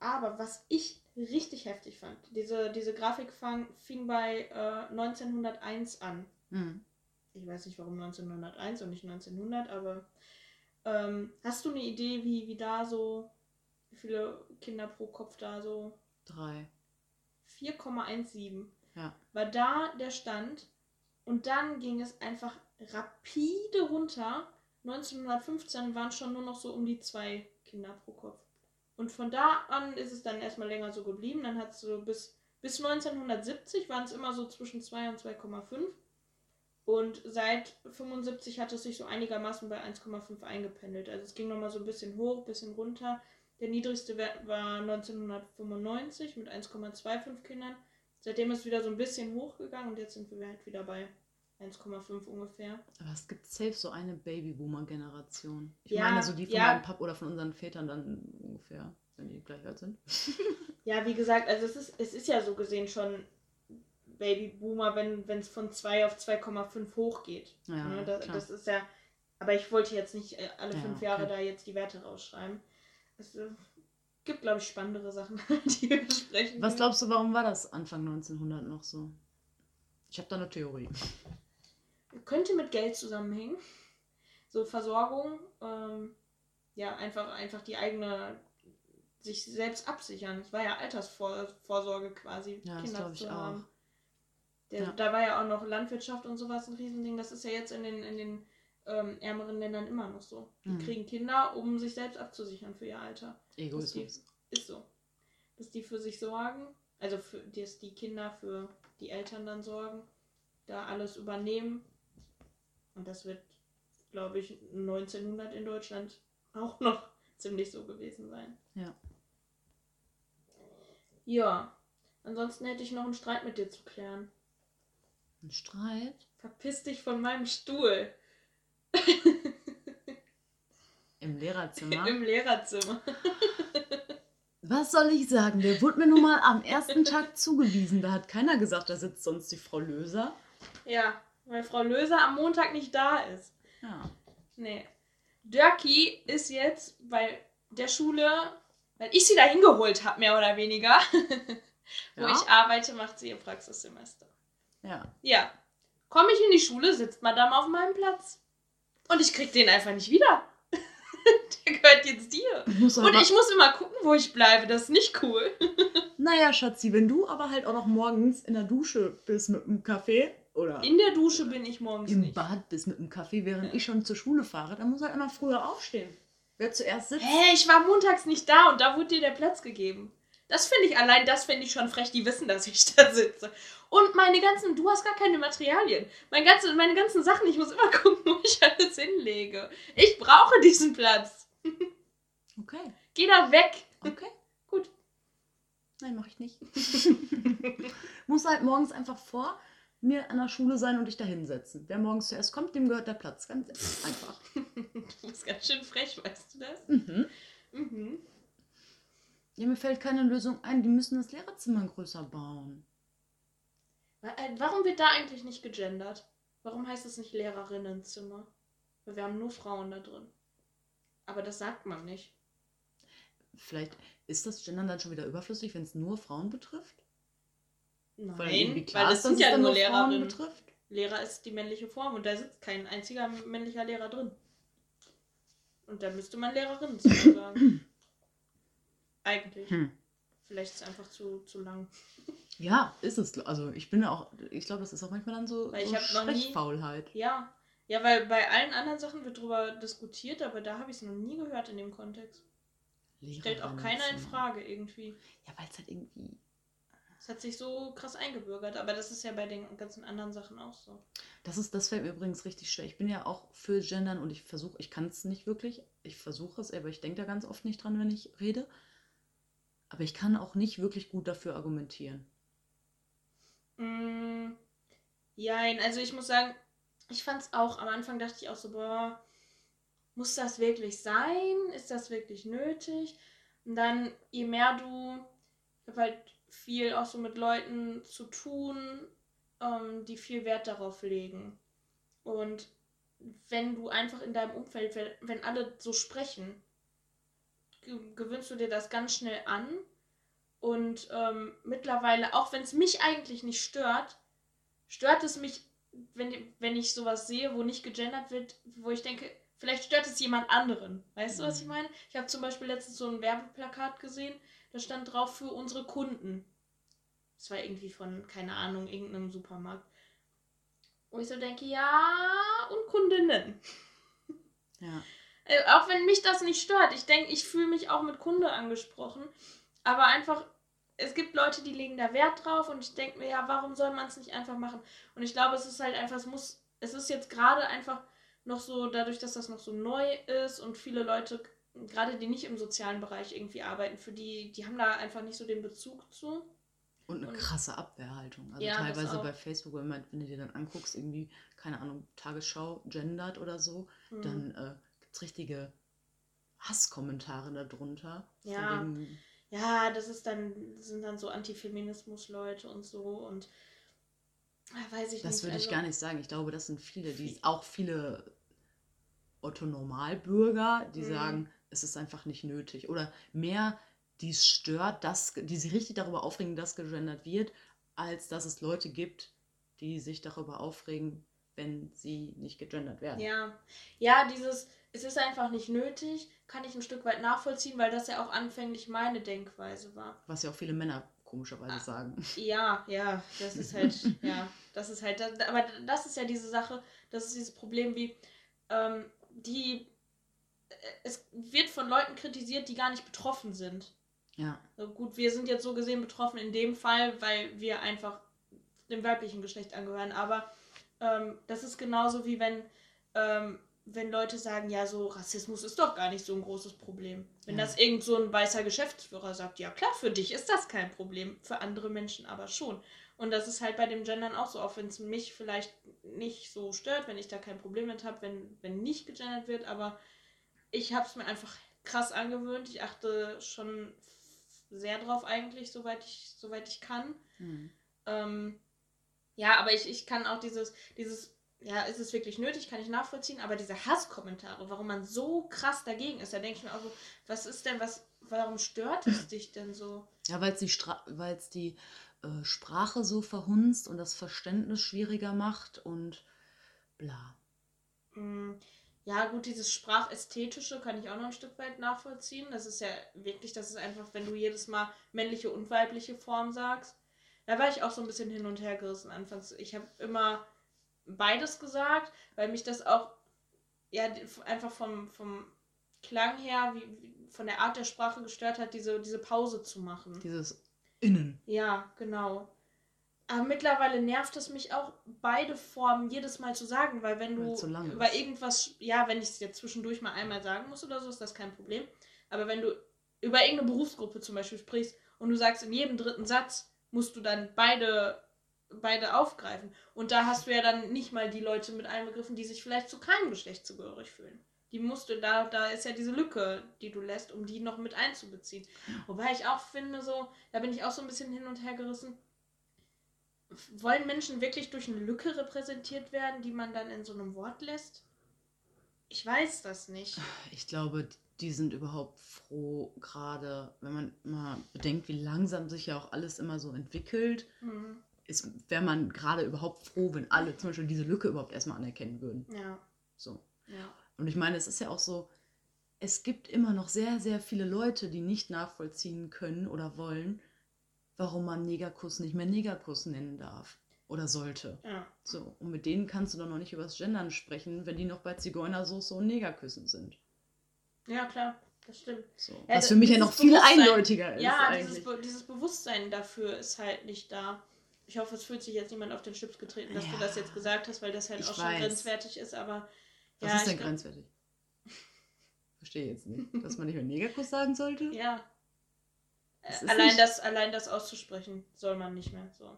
aber was ich richtig heftig fand, diese, diese Grafik fang, fing bei äh, 1901 an. Hm. Ich weiß nicht warum 1901 und nicht 1900, aber ähm, hast du eine Idee, wie, wie da so, wie viele Kinder pro Kopf da so? Drei. 4,17 Ja. war da der Stand und dann ging es einfach rapide runter. 1915 waren schon nur noch so um die zwei Kinder pro Kopf. Und von da an ist es dann erstmal länger so geblieben. Dann hat es so bis, bis 1970 waren es immer so zwischen 2 und 2,5. Und seit 75 hat es sich so einigermaßen bei 1,5 eingependelt. Also es ging nochmal so ein bisschen hoch, bisschen runter. Der niedrigste Wert war 1995 mit 1,25 Kindern. Seitdem ist es wieder so ein bisschen hochgegangen und jetzt sind wir halt wieder bei 1,5 ungefähr. Aber es gibt safe so eine Babyboomer-Generation. Ich Ja, meine, so die von ja. meinem Pap oder von unseren Vätern dann ungefähr, wenn die gleich alt sind. Ja, wie gesagt, also es ist, es ist ja so gesehen schon Babyboomer, wenn es von 2 auf 2,5 hochgeht. Ja, ne, das, das ist ja. Aber ich wollte jetzt nicht äh, alle Ja, fünf okay. Jahre da jetzt die Werte rausschreiben. Es äh, gibt, glaube ich, spannendere Sachen, die wir besprechen. Was glaubst du, warum war das Anfang 1900 noch so? Ich habe da eine Theorie. Könnte mit Geld zusammenhängen. So Versorgung, ähm, ja, einfach, einfach die eigene sich selbst absichern. Es war ja Altersvorsorge quasi, Ja, das glaube ich auch. haben. Der, Ja. Da war ja auch noch Landwirtschaft und sowas ein Riesending. Das ist ja jetzt in den, in den ähm, ärmeren Ländern immer noch so. Die Mhm. kriegen Kinder, um sich selbst abzusichern für ihr Alter. Egoismus. Ist so. Dass die für sich sorgen, also für, dass die Kinder für die Eltern dann sorgen, da alles übernehmen. Und das wird, glaube ich, 1900 in Deutschland auch noch ziemlich so gewesen sein. Ja. Ja. Ansonsten hätte ich noch einen Streit mit dir zu klären. Ein Streit Verpiss dich von meinem Stuhl im Lehrerzimmer. im Lehrerzimmer. Was soll ich sagen? Der wurde mir nun mal am ersten Tag zugewiesen. Da hat keiner gesagt, da sitzt sonst die Frau Löser. Ja, weil Frau Löser am Montag nicht da ist. Ja. Nee. Dirky ist jetzt bei der Schule, weil ich sie da hingeholt habe, mehr oder weniger, wo Ja. ich arbeite, macht sie ihr Praxissemester. Ja. Ja. Komme ich in die Schule, sitzt Madame auf meinem Platz. Und ich krieg den einfach nicht wieder. der gehört jetzt dir. Und ich muss immer gucken, wo ich bleibe. Das ist nicht cool. naja, Schatzi, wenn du aber halt auch noch morgens in der Dusche bist mit einem Kaffee oder In der Dusche bin ich morgens im nicht. Bad bist mit einem Kaffee, während ich schon zur Schule fahre, dann muss er immer früher aufstehen. Wer zuerst sitzt. Hä, ich war montags nicht da und da wurde dir der Platz gegeben. Das finde ich, allein das finde ich schon frech. Die wissen, dass ich da sitze. Und meine ganzen, du hast gar keine Materialien. Mein ganze, meine ganzen Sachen, ich muss immer gucken, wo ich alles hinlege. Ich brauche diesen Platz. Okay, Geh da weg. okay. Gut. Nein, mach ich nicht. muss halt morgens einfach vor mir an der Schule sein und dich da hinsetzen. Wer morgens zuerst kommt, dem gehört der Platz. Ganz einfach. Du bist ganz schön frech, weißt du das? Mhm. Mhm. Ja, mir fällt keine Lösung ein. Die müssen das Lehrerzimmer größer bauen. Äh, Warum wird da eigentlich nicht gegendert? Warum heißt es nicht Lehrerinnenzimmer? Weil wir haben nur Frauen da drin. Aber das sagt man nicht. Vielleicht ist das Gendern dann schon wieder überflüssig, wenn es nur Frauen betrifft? Nein, Weil weil dass sind es ja nur nur Lehrerinnen. betrifft. Lehrer ist die männliche Form und da sitzt kein einziger männlicher Lehrer drin. Und da müsste man Lehrerin sagen. Eigentlich. Hm. Vielleicht ist es einfach zu, zu lang. Ja, ist es. Also ich bin auch, ich glaube, das ist auch manchmal dann so, Weil so ich hab noch nie- Sprechfaulheit. Ja. Ja, weil bei allen anderen Sachen wird drüber diskutiert, aber da habe ich es noch nie gehört in dem Kontext. Stellt auch keiner in. Frage irgendwie. Ja, weil es halt irgendwie. Es hat sich so krass eingebürgert, aber das ist ja bei den ganzen anderen Sachen auch so. Das ist, das fällt mir übrigens richtig schwer. Ich bin ja auch für Gendern und ich versuche, ich kann es nicht wirklich. Ich versuche es, aber ich denke da ganz oft nicht dran, wenn ich rede. Aber ich kann auch nicht wirklich gut dafür argumentieren. Mm, jein, also ich muss sagen, ich fand es auch, am Anfang dachte ich auch so, boah, muss das wirklich sein? Ist das wirklich nötig? Und dann, je mehr du, ich habe halt viel auch so mit Leuten zu tun, ähm, die viel Wert darauf legen. Und wenn du einfach in deinem Umfeld, wenn, alle so sprechen, gewöhnst du dir das ganz schnell an. Und ähm, mittlerweile, auch wenn es mich eigentlich nicht stört, stört es mich, wenn, wenn ich sowas sehe, wo nicht gegendert wird, wo ich denke, vielleicht stört es jemand anderen. Weißt du, was ich Mhm. meine? Ich habe zum Beispiel letztens so ein Werbeplakat gesehen, da stand drauf für unsere Kunden. Das war irgendwie von, keine Ahnung, irgendeinem Supermarkt. Wo ich so denke, ja, und Kundinnen. Ja. Äh, auch wenn mich das nicht stört. Ich denke, ich fühle mich auch mit Kunde angesprochen. Aber einfach, es gibt Leute, die legen da Wert drauf und ich denke mir, ja, warum soll man es nicht einfach machen? Und ich glaube, es ist halt einfach, es muss, es ist jetzt gerade einfach noch so, dadurch, dass das noch so neu ist und viele Leute, gerade die nicht im sozialen Bereich irgendwie arbeiten, für die, die haben da einfach nicht so den Bezug zu. Und eine Und- krasse Abwehrhaltung. Also Ja, teilweise bei Facebook, wenn, man, wenn du dir dann anguckst, irgendwie, keine Ahnung, Tagesschau gendert oder so, Hm. dann äh, gibt es richtige Hasskommentare darunter. Ja. wegen, Ja, das ist dann, sind dann so Antifeminismus-Leute und so und ah, weiß ich das nicht. würde ich also- gar nicht sagen. Ich glaube, das sind viele, die auch viele Otto-Normalbürger, die Mhm. sagen, es ist einfach nicht nötig. Oder mehr, die es stört, dass, die sich richtig darüber aufregen, dass gegendert wird, als dass es Leute gibt, die sich darüber aufregen, wenn sie nicht gegendert werden. Ja, ja, dieses, es ist einfach nicht nötig, kann ich ein Stück weit nachvollziehen, weil das ja auch anfänglich meine Denkweise war. Was ja auch viele Männer komischerweise ah, sagen. Ja, ja, das ist halt, ja, das ist halt, aber das ist ja diese Sache, das ist dieses Problem wie, ähm, die, äh, es wird von Leuten kritisiert, die gar nicht betroffen sind. Ja. So gut, wir sind jetzt so gesehen betroffen in dem Fall, weil wir einfach dem weiblichen Geschlecht angehören, aber ähm, das ist genauso wie wenn ähm, wenn Leute sagen, ja, so Rassismus ist doch gar nicht so ein großes Problem. Wenn ja. das irgend so ein weißer Geschäftsführer sagt, ja klar, für dich ist das kein Problem, für andere Menschen aber schon. Und das ist halt bei dem Gendern auch so, auch wenn es mich vielleicht nicht so stört, wenn ich da kein Problem mit habe, wenn, wenn nicht gegendert wird, aber ich habe es mir einfach krass angewöhnt. Ich achte schon sehr drauf eigentlich, soweit ich, soweit ich kann. Mhm. Ähm, ja, aber ich, ich kann auch dieses, dieses ja, ist es wirklich nötig, kann ich nachvollziehen, aber diese Hasskommentare, warum man so krass dagegen ist, da denke ich mir auch so, was ist denn, was, warum stört es dich denn so? Ja, weil es die, weil's die äh, Sprache so verhunzt und das Verständnis schwieriger macht und bla. Mm, ja, gut, dieses Sprachästhetische kann ich auch noch ein Stück weit nachvollziehen. Das ist ja wirklich, das ist einfach, wenn du jedes Mal männliche und weibliche Form sagst. Da war ich auch so ein bisschen hin und her gerissen anfangs. Ich habe immer beides gesagt, weil mich das auch ja einfach vom, vom Klang her, wie, von der Art der Sprache gestört hat, diese, diese Pause zu machen. Dieses Innen. Ja, genau. Aber mittlerweile nervt es mich auch, beide Formen jedes Mal zu sagen, weil wenn du weil über irgendwas, ja, wenn ich es jetzt zwischendurch mal einmal sagen muss oder so, ist das kein Problem. Aber wenn du über irgendeine Berufsgruppe zum Beispiel sprichst und du sagst in jedem dritten Satz, musst du dann beide beide aufgreifen. Und da hast du ja dann nicht mal die Leute mit einbegriffen, die sich vielleicht zu keinem Geschlecht zugehörig fühlen. Die musst du, da, da ist ja diese Lücke, die du lässt, um die noch mit einzubeziehen. Wobei ich auch finde, so, da bin ich auch so ein bisschen hin und her gerissen. Wollen Menschen wirklich durch eine Lücke repräsentiert werden, die man dann in so einem Wort lässt? Ich weiß das nicht. Ich glaube, die sind überhaupt froh, gerade wenn man mal bedenkt, wie langsam sich ja auch alles immer so entwickelt. Mhm wäre man gerade überhaupt froh, wenn alle zum Beispiel diese Lücke überhaupt erstmal anerkennen würden. Ja. So. Ja. Und ich meine, es ist ja auch so, es gibt immer noch sehr, sehr viele Leute, die nicht nachvollziehen können oder wollen, warum man Negerkuss nicht mehr Negerkuss nennen darf oder sollte. Ja. So, und mit denen kannst du doch noch nicht über das Gendern sprechen, wenn die noch bei Zigeunersoße und Negerküssen sind. Ja, klar, das stimmt. So. Ja, Was für mich ja noch viel eindeutiger ist. Ja, dieses, Be dieses Bewusstsein dafür ist halt nicht da. Ich hoffe, es fühlt sich jetzt niemand auf den Chips getreten, dass ja. du das jetzt gesagt hast, weil das halt ich auch schon grenzwertig ist, aber. Was ja, ist denn grenzwertig? Verstehe jetzt nicht. Dass man nicht mehr Negerkuss sagen sollte? Ja. Das allein, das, allein das auszusprechen soll man nicht mehr so.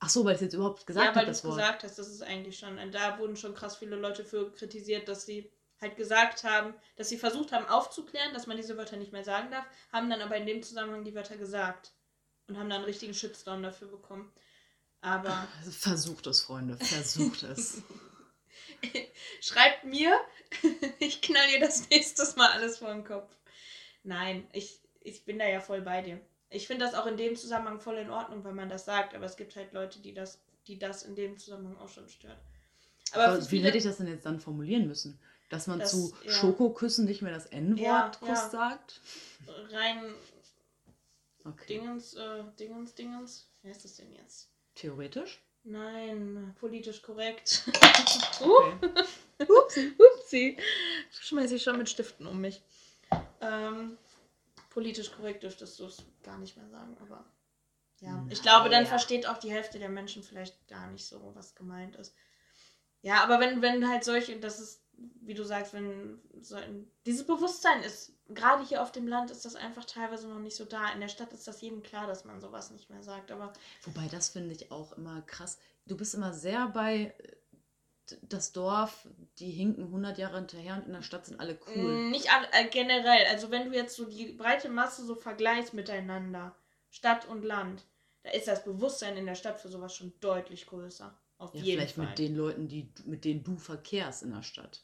Ach so, weil ich jetzt überhaupt gesagt habe. Ja, weil du es gesagt hast, das ist eigentlich schon. Da wurden schon krass viele Leute für kritisiert, dass sie halt gesagt haben, dass sie versucht haben aufzuklären, dass man diese Wörter nicht mehr sagen darf, haben dann aber in dem Zusammenhang die Wörter gesagt und haben dann einen richtigen Shitstorm dafür bekommen. Aber. Versucht es, Freunde, versucht es. Schreibt mir, ich knall dir das nächstes Mal alles vor den Kopf. Nein, ich, ich bin da ja voll bei dir. Ich finde das auch in dem Zusammenhang voll in Ordnung, wenn man das sagt, aber es gibt halt Leute, die das, die das in dem Zusammenhang auch schon stört. Aber, aber wie hätte ich das denn jetzt dann formulieren müssen? Dass man das, zu ja. Schokoküssen nicht mehr das N-Wort ja, Kuss ja. sagt? Rein okay. Dingens, äh, Dingens, Dingens. Wer ist das denn jetzt? Theoretisch? Nein, politisch korrekt. okay. Upsi. Upsi. Schmeiße ich schon mit Stiften um mich. Ähm, politisch korrekt dürftest du es gar nicht mehr sagen, aber ja. Nein, ich glaube, dann versteht auch die Hälfte der Menschen vielleicht gar nicht so, was gemeint ist. Ja, aber wenn, wenn halt solche, das ist, wie du sagst, wenn so ein, dieses Bewusstsein ist, gerade hier auf dem Land ist das einfach teilweise noch nicht so da. In der Stadt ist das jedem klar, dass man sowas nicht mehr sagt. Aber Wobei, das finde ich auch immer krass. Du bist immer sehr bei äh, das Dorf, die hinken 100 Jahre hinterher und in der Stadt sind alle cool. Mm, nicht alle, äh, generell. Also wenn du jetzt so die breite Masse so vergleichst miteinander, Stadt und Land, da ist das Bewusstsein in der Stadt für sowas schon deutlich größer. Auf ja, jeden vielleicht Fall. mit den Leuten, die, mit denen du verkehrst in der Stadt.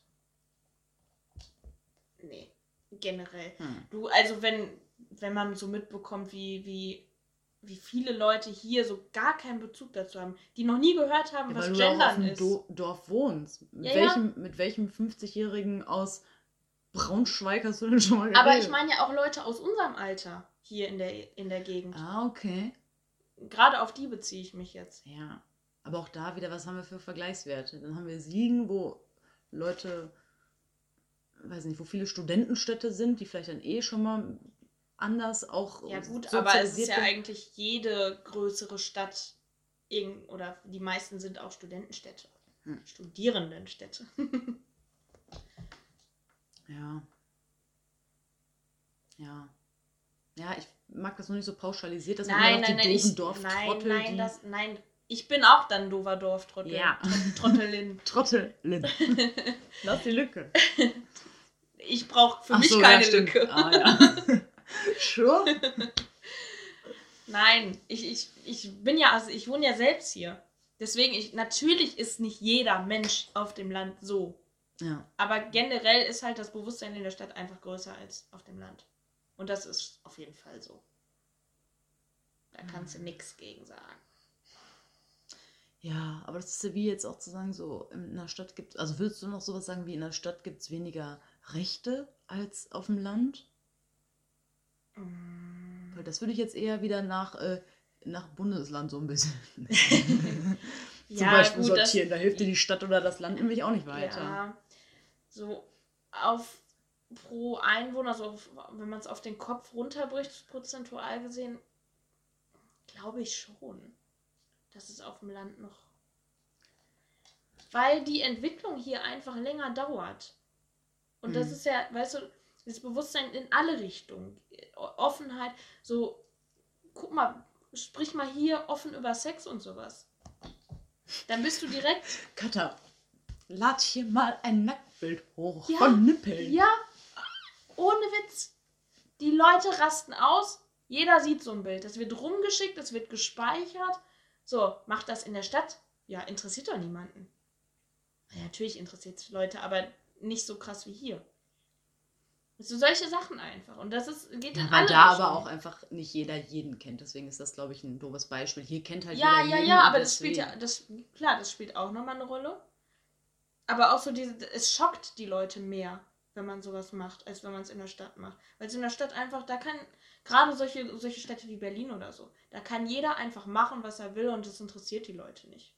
Nee generell. Hm. Du, also wenn, wenn man so mitbekommt, wie, wie, wie viele Leute hier so gar keinen Bezug dazu haben, die noch nie gehört haben, ja, was weil Gendern du auf ist. Do Dorf wohnst. Mit, ja, welchem, ja. mit welchem 50-Jährigen aus Braunschweig hast du denn schon mal geredet? Aber ich meine ja auch Leute aus unserem Alter hier in der, in der Gegend. Ah, okay. Gerade auf die beziehe ich mich jetzt. Ja. Aber auch da wieder, was haben wir für Vergleichswerte? Dann haben wir Siegen, wo Leute, weiß nicht, wo viele Studentenstädte sind, die vielleicht dann eh schon mal anders auch. Ja, gut, aber es ist ja eigentlich jede größere Stadt, oder die meisten sind auch Studentenstädte. Hm. Studierendenstädte. ja. Ja. Ja, ich mag das noch nicht so pauschalisiert, dass nein, man nein, die nein, Dorftrottel... Nein, nein, das, nein, ich bin auch dann doofer Dorftrottel. Ja. Trottelin. Trottelin. Lass die Lücke. Ich brauche für Ach mich so, keine ja, Lücke. Ah, ja. sure. Nein, ich, ich, ich bin ja, also ich wohne ja selbst hier. Deswegen, ich, natürlich ist nicht jeder Mensch auf dem Land so. Ja. Aber generell ist halt das Bewusstsein in der Stadt einfach größer als auf dem Land. Und das ist auf jeden Fall so. Da kannst du nichts gegen sagen. Ja, aber das ist ja wie jetzt auch zu sagen, so in der Stadt gibt also würdest du noch sowas sagen wie in der Stadt gibt es weniger Rechte als auf dem Land? Mm. Weil das würde ich jetzt eher wieder nach, äh, nach Bundesland so ein bisschen zum ja, Beispiel gut, sortieren. Das, da hilft dir die Stadt oder das Land nämlich auch nicht weiter. Ja, so auf pro Einwohner, so auf, wenn man es auf den Kopf runterbricht, prozentual gesehen, glaube ich schon dass es auf dem Land noch. Weil die Entwicklung hier einfach länger dauert. Und mhm. das ist ja, weißt du, das Bewusstsein in alle Richtungen. Offenheit, so, guck mal, sprich mal hier offen über Sex und sowas. Dann bist du direkt. Katha, lad hier mal ein Nacktbild hoch ja, von Nippeln. Ja, ohne Witz. Die Leute rasten aus. Jeder sieht so ein Bild. Das wird rumgeschickt, das wird gespeichert. So, macht das in der Stadt? Ja, interessiert doch niemanden. Natürlich interessiert es Leute, aber nicht so krass wie hier. So solche Sachen einfach. Und das ist, geht ja, in Weil da aber auch einfach nicht jeder jeden kennt. Deswegen ist das, glaube ich, ein doofes Beispiel. Hier kennt halt ja, jeder ja, jeden. Ja, ja, aber das spielt ja, das, klar, das spielt auch nochmal eine Rolle. Aber auch so diese, es schockt die Leute mehr, wenn man sowas macht, als wenn man es in der Stadt macht. Weil es in der Stadt einfach, da kann, Gerade solche, solche Städte wie Berlin oder so. Da kann jeder einfach machen, was er will und das interessiert die Leute nicht.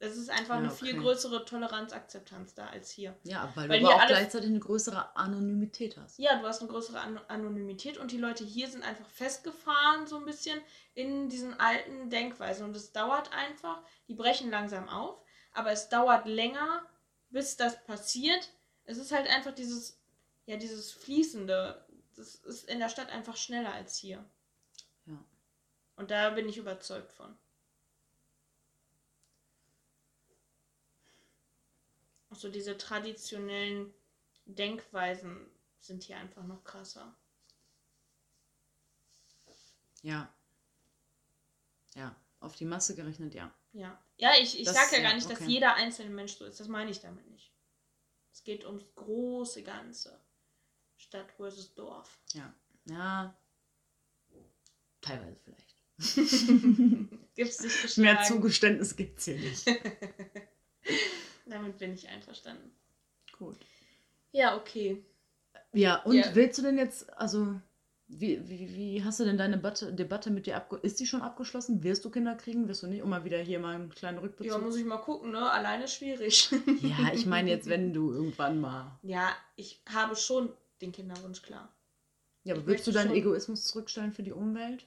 Es ist einfach ja, eine okay. viel größere Toleranz, Akzeptanz da als hier. Ja, weil, weil du aber auch gleichzeitig eine größere Anonymität hast. Ja, du hast eine größere An Anonymität und die Leute hier sind einfach festgefahren, so ein bisschen in diesen alten Denkweisen. Und es dauert einfach, die brechen langsam auf, aber es dauert länger, bis das passiert. Es ist halt einfach dieses, ja, dieses Fließende das ist in der Stadt einfach schneller als hier. Ja. Und da bin ich überzeugt von. Also diese traditionellen Denkweisen sind hier einfach noch krasser. Ja. Ja, auf die Masse gerechnet, ja. Ja. Ja, ich, ich sage ja gar nicht, okay. dass jeder einzelne Mensch so ist. Das meine ich damit nicht. Es geht ums große Ganze. Stadt versus Dorf. Ja. Ja. Teilweise vielleicht. gibt's nicht geschlagen. Mehr Zugeständnis gibt's hier nicht. Damit bin ich einverstanden. Gut. Ja, okay. Ja, und ja. willst du denn jetzt, also, wie, wie, wie hast du denn deine Debatte, Debatte mit dir abgeschlossen? Ist die schon abgeschlossen? Wirst du Kinder kriegen? Wirst du nicht? Um mal wieder hier mal einen kleinen Rückbezug. Ja, muss ich mal gucken, ne? Alleine schwierig. ja, ich meine jetzt, wenn du irgendwann mal. Ja, ich habe schon den Kinderwunsch klar. Ja, aber ich würdest du deinen schon... Egoismus zurückstellen für die Umwelt?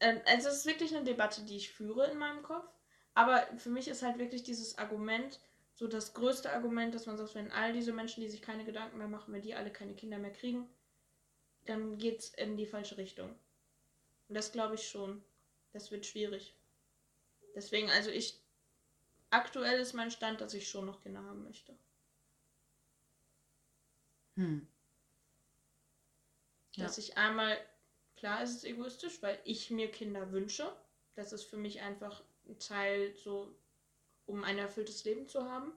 Ähm, also es ist wirklich eine Debatte, die ich führe in meinem Kopf. Aber für mich ist halt wirklich dieses Argument, so das größte Argument, dass man sagt, wenn all diese Menschen, die sich keine Gedanken mehr machen, wenn die alle keine Kinder mehr kriegen, dann geht es in die falsche Richtung. Und das glaube ich schon. Das wird schwierig. Deswegen, also ich, aktuell ist mein Stand, dass ich schon noch Kinder haben möchte. Hm. Ja. Dass ich einmal, klar ist es egoistisch, weil ich mir Kinder wünsche. Das ist für mich einfach ein Teil, so, um ein erfülltes Leben zu haben.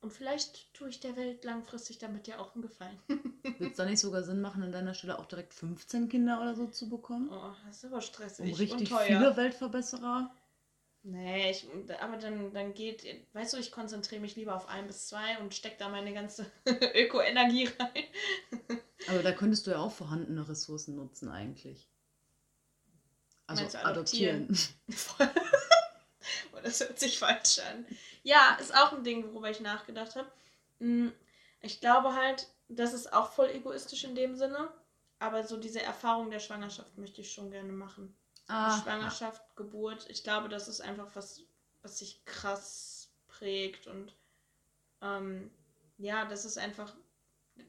Und vielleicht tue ich der Welt langfristig damit ja auch einen Gefallen. Würde es da nicht sogar Sinn machen, an deiner Stelle auch direkt 15 Kinder oder so zu bekommen? Oh, das ist aber stressig. Um richtig viele Weltverbesserer Nee, ich, aber dann, dann geht, weißt du, ich konzentriere mich lieber auf ein bis zwei und stecke da meine ganze Ökoenergie rein. aber da könntest du ja auch vorhandene Ressourcen nutzen eigentlich. Also adoptieren. adoptieren. oh, das hört sich falsch an. Ja, ist auch ein Ding, worüber ich nachgedacht habe. Hm, ich glaube halt, das ist auch voll egoistisch in dem Sinne, aber so diese Erfahrung der Schwangerschaft möchte ich schon gerne machen. Ah, Schwangerschaft, ja. Geburt, ich glaube, das ist einfach was, was sich krass prägt und ähm, ja, das ist einfach,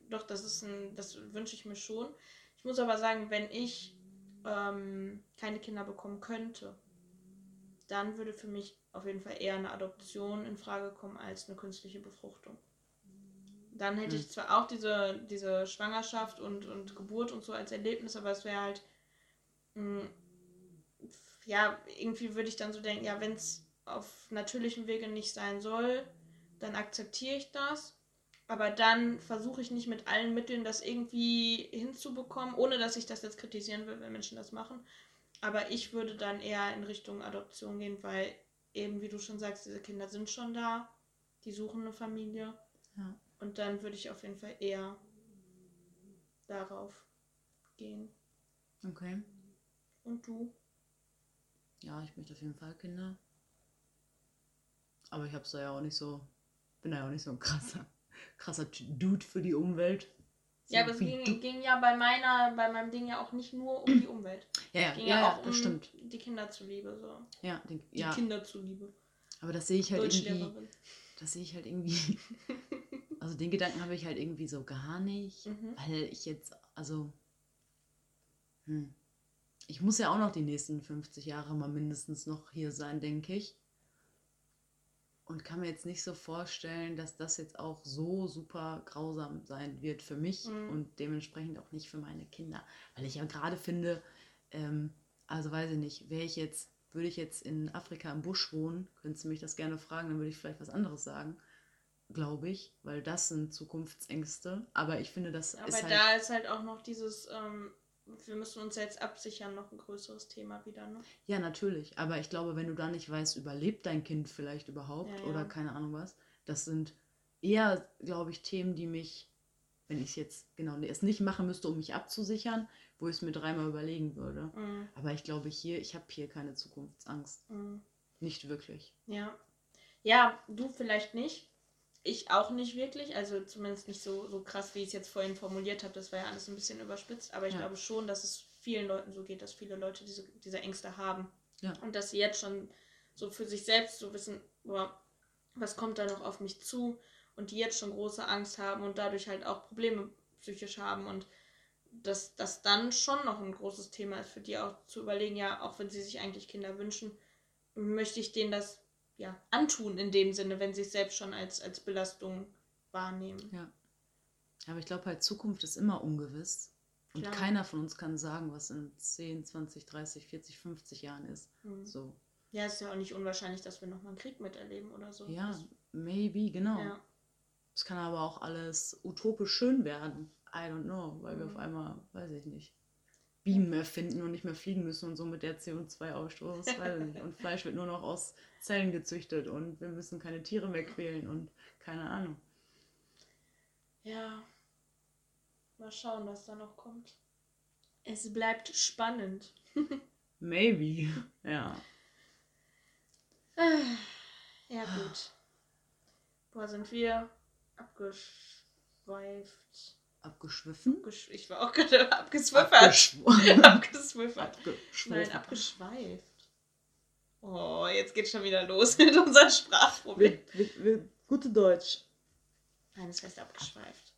doch, das ist ein, das wünsche ich mir schon. Ich muss aber sagen, wenn ich ähm, keine Kinder bekommen könnte, dann würde für mich auf jeden Fall eher eine Adoption in Frage kommen als eine künstliche Befruchtung. Dann hätte hm. ich zwar auch diese, diese Schwangerschaft und, und Geburt und so als Erlebnis, aber es wäre halt mh, hm, ja, irgendwie würde ich dann so denken, ja, wenn es auf natürlichem Wege nicht sein soll, dann akzeptiere ich das. Aber dann versuche ich nicht mit allen Mitteln das irgendwie hinzubekommen, ohne dass ich das jetzt kritisieren will, wenn Menschen das machen. Aber ich würde dann eher in Richtung Adoption gehen, weil eben, wie du schon sagst, diese Kinder sind schon da, die suchen eine Familie. Ja. Und dann würde ich auf jeden Fall eher darauf gehen. Okay. Und du? Ja, ich möchte auf jeden Fall Kinder. Aber ich hab's da ja auch nicht so, bin da ja auch nicht so ein krasser, krasser Dude für die Umwelt. So ja, aber es ging, ging, ja bei meiner, bei meinem Ding ja auch nicht nur um die Umwelt. Ja, ja, ging ja, ja auch das um stimmt. die Kinder zuliebe. So. Ja, den, die ja. Kinder zuliebe. Aber das sehe ich halt irgendwie. Das sehe ich halt irgendwie. also den Gedanken habe ich halt irgendwie so gar nicht. Mhm. Weil ich jetzt, also. Hm ich muss ja auch noch die nächsten 50 Jahre mal mindestens noch hier sein, denke ich. Und kann mir jetzt nicht so vorstellen, dass das jetzt auch so super grausam sein wird für mich mhm. und dementsprechend auch nicht für meine Kinder. Weil ich ja gerade finde, ähm, also weiß ich nicht, wäre ich jetzt, würde ich jetzt in Afrika im Busch wohnen, könntest du mich das gerne fragen, dann würde ich vielleicht was anderes sagen glaube ich, weil das sind Zukunftsängste. Aber ich finde, das Aber ist halt. da ist halt auch noch dieses, ähm, wir müssen uns jetzt absichern, noch ein größeres Thema wieder, ne? Ja, natürlich. Aber ich glaube, wenn du da nicht weißt, überlebt dein Kind vielleicht überhaupt ja, ja. oder keine Ahnung was, das sind eher, glaube ich, Themen, die mich, wenn ich es jetzt genau es nicht machen müsste, um mich abzusichern, wo ich es mir dreimal überlegen würde. Mhm. Aber ich glaube hier, ich habe hier keine Zukunftsangst. Mhm. Nicht wirklich. Ja. Ja, du vielleicht nicht. Ich auch nicht wirklich, also zumindest nicht so, so krass, wie ich es jetzt vorhin formuliert habe. Das war ja alles ein bisschen überspitzt, aber ich ja. glaube schon, dass es vielen Leuten so geht, dass viele Leute diese, diese Ängste haben. Ja. Und dass sie jetzt schon so für sich selbst so wissen, boah, was kommt da noch auf mich zu? Und die jetzt schon große Angst haben und dadurch halt auch Probleme psychisch haben und dass das dann schon noch ein großes Thema ist für die auch zu überlegen, ja, auch wenn sie sich eigentlich Kinder wünschen, möchte ich denen das ja, antun in dem Sinne, wenn sie es selbst schon als, als Belastung wahrnehmen. Ja. Aber ich glaube halt, Zukunft ist immer ungewiss. Und Klar. keiner von uns kann sagen, was in 10, 20, 30, 40, 50 Jahren ist. Mhm. So. Ja, ist ja auch nicht unwahrscheinlich, dass wir nochmal einen Krieg miterleben oder so. Ja, das maybe, genau. Ja. Es kann aber auch alles utopisch schön werden. I don't know, weil mhm. wir auf einmal, weiß ich nicht, Beamen erfinden und nicht mehr fliegen müssen und somit der CO2-Ausstoß, Und Fleisch wird nur noch aus Zellen gezüchtet und wir müssen keine Tiere mehr quälen und keine Ahnung. Ja. Mal schauen, was da noch kommt. Es bleibt spannend. Maybe, ja. Ja, gut. Wo sind wir? Abgeschweift. Abgeschwiffen? Abgesch ich war auch gerade abgeswiffert. abgeswiffert. Nein, abgeschweift. Oh, jetzt geht schon wieder los mit unserem Sprachproblem. Wir, wir, gute Deutsch. Nein, das heißt abgeschweift.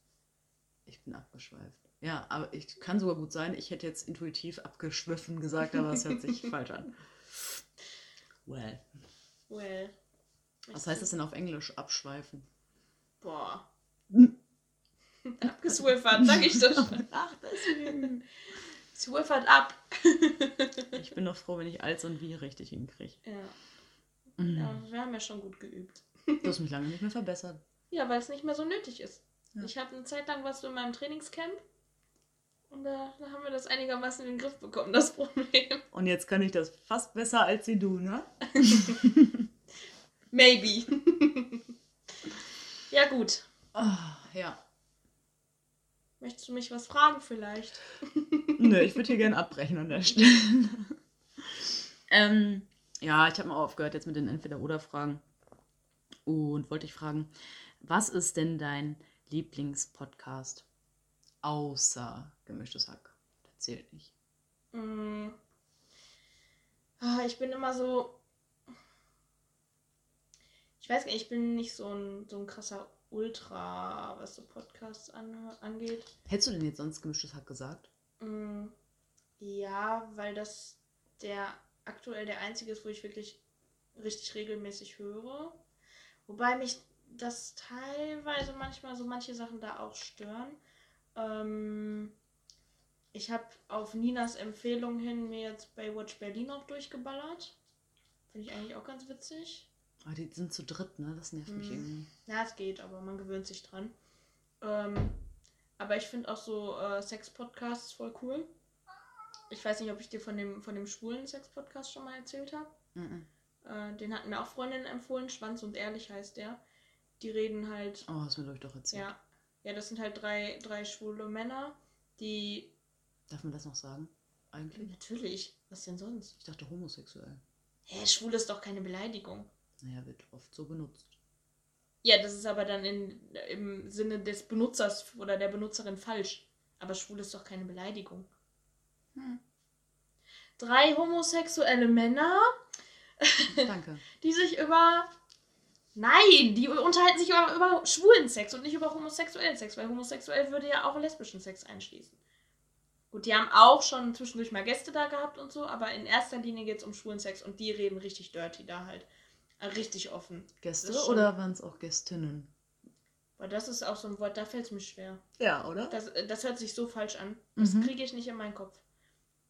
Ich bin abgeschweift. Ja, aber ich kann sogar gut sein. Ich hätte jetzt intuitiv abgeschwiffen gesagt, aber es hört sich falsch an. Well. Well. Was heißt das denn auf Englisch? Abschweifen. Boah. Abgeswiffert, sag ich doch schon. Ach, deswegen. Swiffert ab. ich bin doch froh, wenn ich als und wie richtig hinkriege. Ja. Mhm. ja. Wir haben ja schon gut geübt. Du hast mich lange nicht mehr verbessert. Ja, weil es nicht mehr so nötig ist. Ja. Ich habe eine Zeit lang warst du in meinem Trainingscamp Und da, da haben wir das einigermaßen in den Griff bekommen, das Problem. Und jetzt kann ich das fast besser als sie du, ne? Maybe. ja, gut. Ah, ja. Möchtest du mich was fragen vielleicht? Nö, ich würde hier gerne abbrechen an der Stelle. ähm, ja, ich habe mal aufgehört jetzt mit den Entweder-Oder-Fragen. Und wollte ich fragen, was ist denn dein Lieblingspodcast? Außer gemischtes Hack. Das zählt nicht. Mm. Ah, Ich bin immer so. Ich weiß gar nicht, ich bin nicht so ein, so ein krasser Ultra, was so Podcasts an, angeht. Hättest du denn jetzt sonst gemischtes Hack gesagt? Mm, Ja, weil das der aktuell der einzige ist, wo ich wirklich richtig regelmäßig höre. Wobei mich das teilweise manchmal so manche Sachen da auch stören. Ähm, ich habe auf Ninas Empfehlung hin mir jetzt Baywatch Berlin auch durchgeballert. Finde ich eigentlich auch ganz witzig. Ah, die sind zu dritt, ne? Das nervt mich Mhm. irgendwie. Ja, es geht, aber man gewöhnt sich dran. Ähm, aber ich finde auch so äh, Sex-Podcasts voll cool. Ich weiß nicht, ob ich dir von dem, von dem schwulen Sex-Podcast schon mal erzählt habe. Mhm. Äh, den hatten mir auch Freundinnen empfohlen. Schwanz und Ehrlich heißt der. Die reden halt. Oh, hast du mir, glaube ich, doch erzählt. Ja. Ja, das sind halt drei, drei schwule Männer, die. Darf man das noch sagen? Eigentlich? Natürlich. Was denn sonst? Ich dachte homosexuell. Hä, schwul ist doch keine Beleidigung. Naja, wird oft so benutzt. Ja, das ist aber dann in, im Sinne des Benutzers oder der Benutzerin falsch. Aber schwul ist doch keine Beleidigung. Hm. Drei homosexuelle Männer, Danke. die sich über. Nein, die unterhalten sich über, über schwulen Sex und nicht über homosexuellen Sex, weil homosexuell würde ja auch lesbischen Sex einschließen. Gut, die haben auch schon zwischendurch mal Gäste da gehabt und so, aber in erster Linie geht es um schwulen Sex und die reden richtig dirty da halt. Richtig offen. Gäste schon- oder waren es auch Gästinnen? Weil das ist auch so ein Wort, da fällt es mir schwer. Ja, oder? Das, äh, das hört sich so falsch an. Das Mhm. kriege ich nicht in meinen Kopf.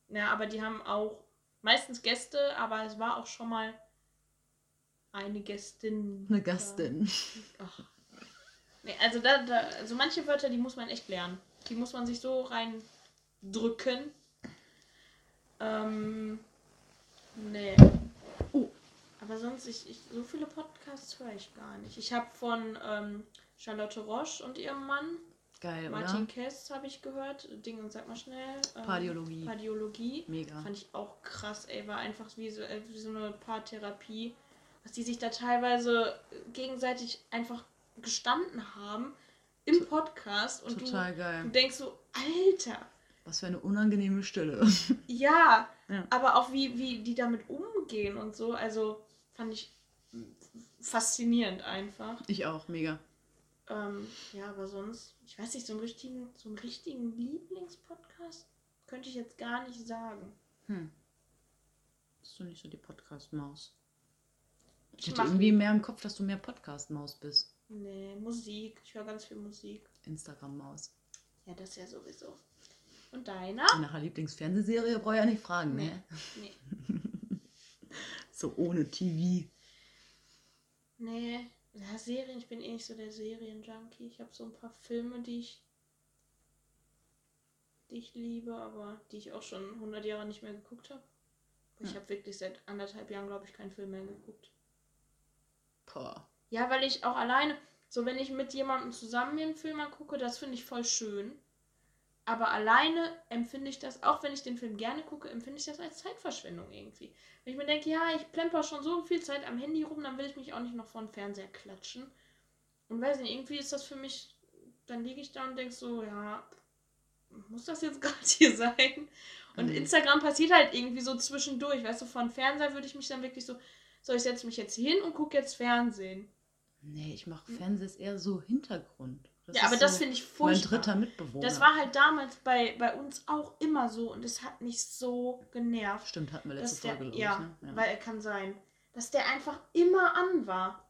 Ja, aber die haben auch meistens Gäste, aber es war auch schon mal eine Gästin. Eine Gastin. Da. Ach. Nee, also, da, da, also manche Wörter, die muss man echt lernen. Die muss man sich so reindrücken. Ähm. Nee. Oh. Aber sonst, ich, ich, so viele Podcasts höre ich gar nicht. Ich habe von ähm, Charlotte Roche und ihrem Mann Geil, Martin oder? Kess habe ich gehört. Ding und sag mal schnell. ähm, Pardiologie. Pardiologie. Mega. Fand ich auch krass, ey. War einfach wie so, äh, wie so eine Paartherapie. Was die sich da teilweise gegenseitig einfach gestanden haben im Podcast. Und Total du, geil. du denkst so, Alter. Was für eine unangenehme Stille. Ja, Ja. aber auch wie, wie die damit umgehen und so. Also fand ich faszinierend einfach. Ich auch, mega. Ähm, ja, aber sonst, ich weiß nicht, so einen richtigen, so einen richtigen Lieblingspodcast könnte ich jetzt gar nicht sagen. Hm. Bist du nicht so die Podcast-Maus? Ich Ich hatte irgendwie mehr im Kopf, dass du mehr Podcast-Maus bist. Nee, Musik. Ich höre ganz viel Musik. Instagram-Maus. Ja, das ja sowieso. Und deiner? Nach der Lieblingsfernsehserie brauche ich ja nicht fragen, Nee. ne? Nee. So ohne TV. Nee. Ja, Serien, ich bin eh nicht so der Serienjunkie. Ich habe so ein paar Filme, die ich, die ich liebe, aber die ich auch schon 100 Jahre nicht mehr geguckt habe. Ich habe wirklich seit anderthalb Jahren, glaube ich, keinen Film mehr geguckt. Boah. Ja, weil ich auch alleine, so wenn ich mit jemandem zusammen mir einen Film angucke, das finde ich voll schön. Aber alleine empfinde ich das, auch wenn ich den Film gerne gucke, empfinde ich das als Zeitverschwendung irgendwie. Wenn ich mir denke, ja, ich plemper schon so viel Zeit am Handy rum, dann will ich mich auch nicht noch vor den Fernseher klatschen. Und weiß nicht, irgendwie ist das für mich, dann liege ich da und denke so, ja, muss das jetzt gerade hier sein? Und Mhm. Instagram passiert halt irgendwie so zwischendurch, weißt du, von Fernseher würde ich mich dann wirklich so, so, ich setze mich jetzt hier hin und gucke jetzt Fernsehen. Nee, ich mache Fernsehs eher so Hintergrund. Das ja, aber das so finde ich Mein furchtbar. dritter Mitbewohner. Das war halt damals bei, bei uns auch immer so und es hat mich so genervt. Stimmt, hatten wir letzte der, Folge, ja, ich. Ne? weil er kann sein, dass der einfach immer an war.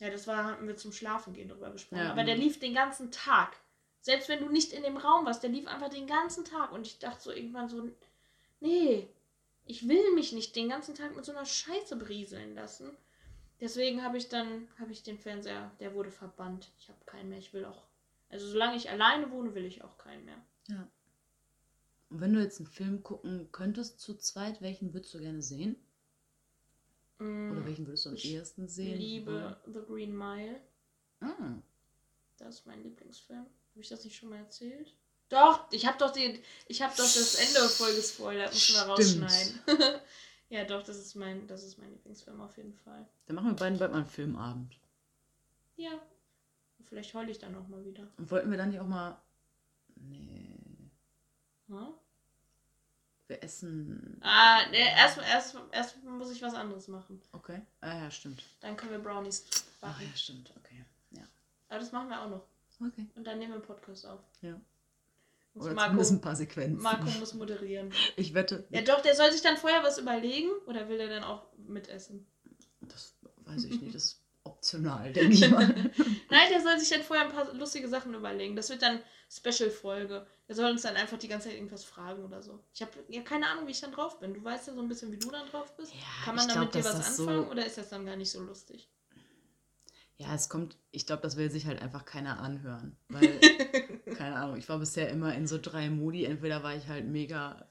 Ja, das war, hatten wir zum Schlafen gehen drüber gesprochen. Ja, aber der lief den ganzen Tag. Selbst wenn du nicht in dem Raum warst, der lief einfach den ganzen Tag. Und ich dachte so irgendwann so, nee, ich will mich nicht den ganzen Tag mit so einer Scheiße berieseln lassen. Deswegen habe ich dann, habe ich den Fernseher, der wurde verbannt. Ich habe keinen mehr. Ich will auch, also solange ich alleine wohne, will ich auch keinen mehr. Ja. Und wenn du jetzt einen Film gucken könntest zu zweit, welchen würdest du gerne sehen? Oder welchen würdest du am Mm, ich ehesten sehen? liebe The Green Mile. Ah, Das ist mein Lieblingsfilm. Habe ich das nicht schon mal erzählt? Doch, ich habe doch den, ich habe doch das Ende voll gespoilert, müssen wir rausschneiden. ja, doch, das ist mein, das ist mein Lieblingsfilm auf jeden Fall. dann machen wir beiden bald mal einen Filmabend. Ja. Vielleicht heule ich dann auch mal wieder. Und wollten wir dann nicht auch mal. Nee. Hm? Wir essen. Ah, nee, erst, erst, erst muss ich was anderes machen. Okay. Ah ja, stimmt. Dann können wir Brownies Ach backen. ja, stimmt. Okay. Ja. Aber das machen wir auch noch. Okay. Und dann nehmen wir einen Podcast auf. Ja. Oder Marco, ein paar Sequenzen. Marco muss moderieren. Ich wette. Ja doch, der soll sich dann vorher was überlegen oder will er dann auch mitessen? Das weiß ich nicht. Das ist optional, denke ich mal. Nein, der soll sich dann vorher ein paar lustige Sachen überlegen. Das wird dann Special-Folge. Der soll uns dann einfach die ganze Zeit irgendwas fragen oder so. Ich habe ja keine Ahnung, wie ich dann drauf bin. Du weißt ja so ein bisschen, wie du dann drauf bist. Ja, Kann man ich da glaub, mit dir was das so- anfangen oder ist das dann gar nicht so lustig? Ja, es kommt, ich glaube, das will sich halt einfach keiner anhören. Weil, keine Ahnung, ich war bisher immer in so drei Modi. Entweder war ich halt mega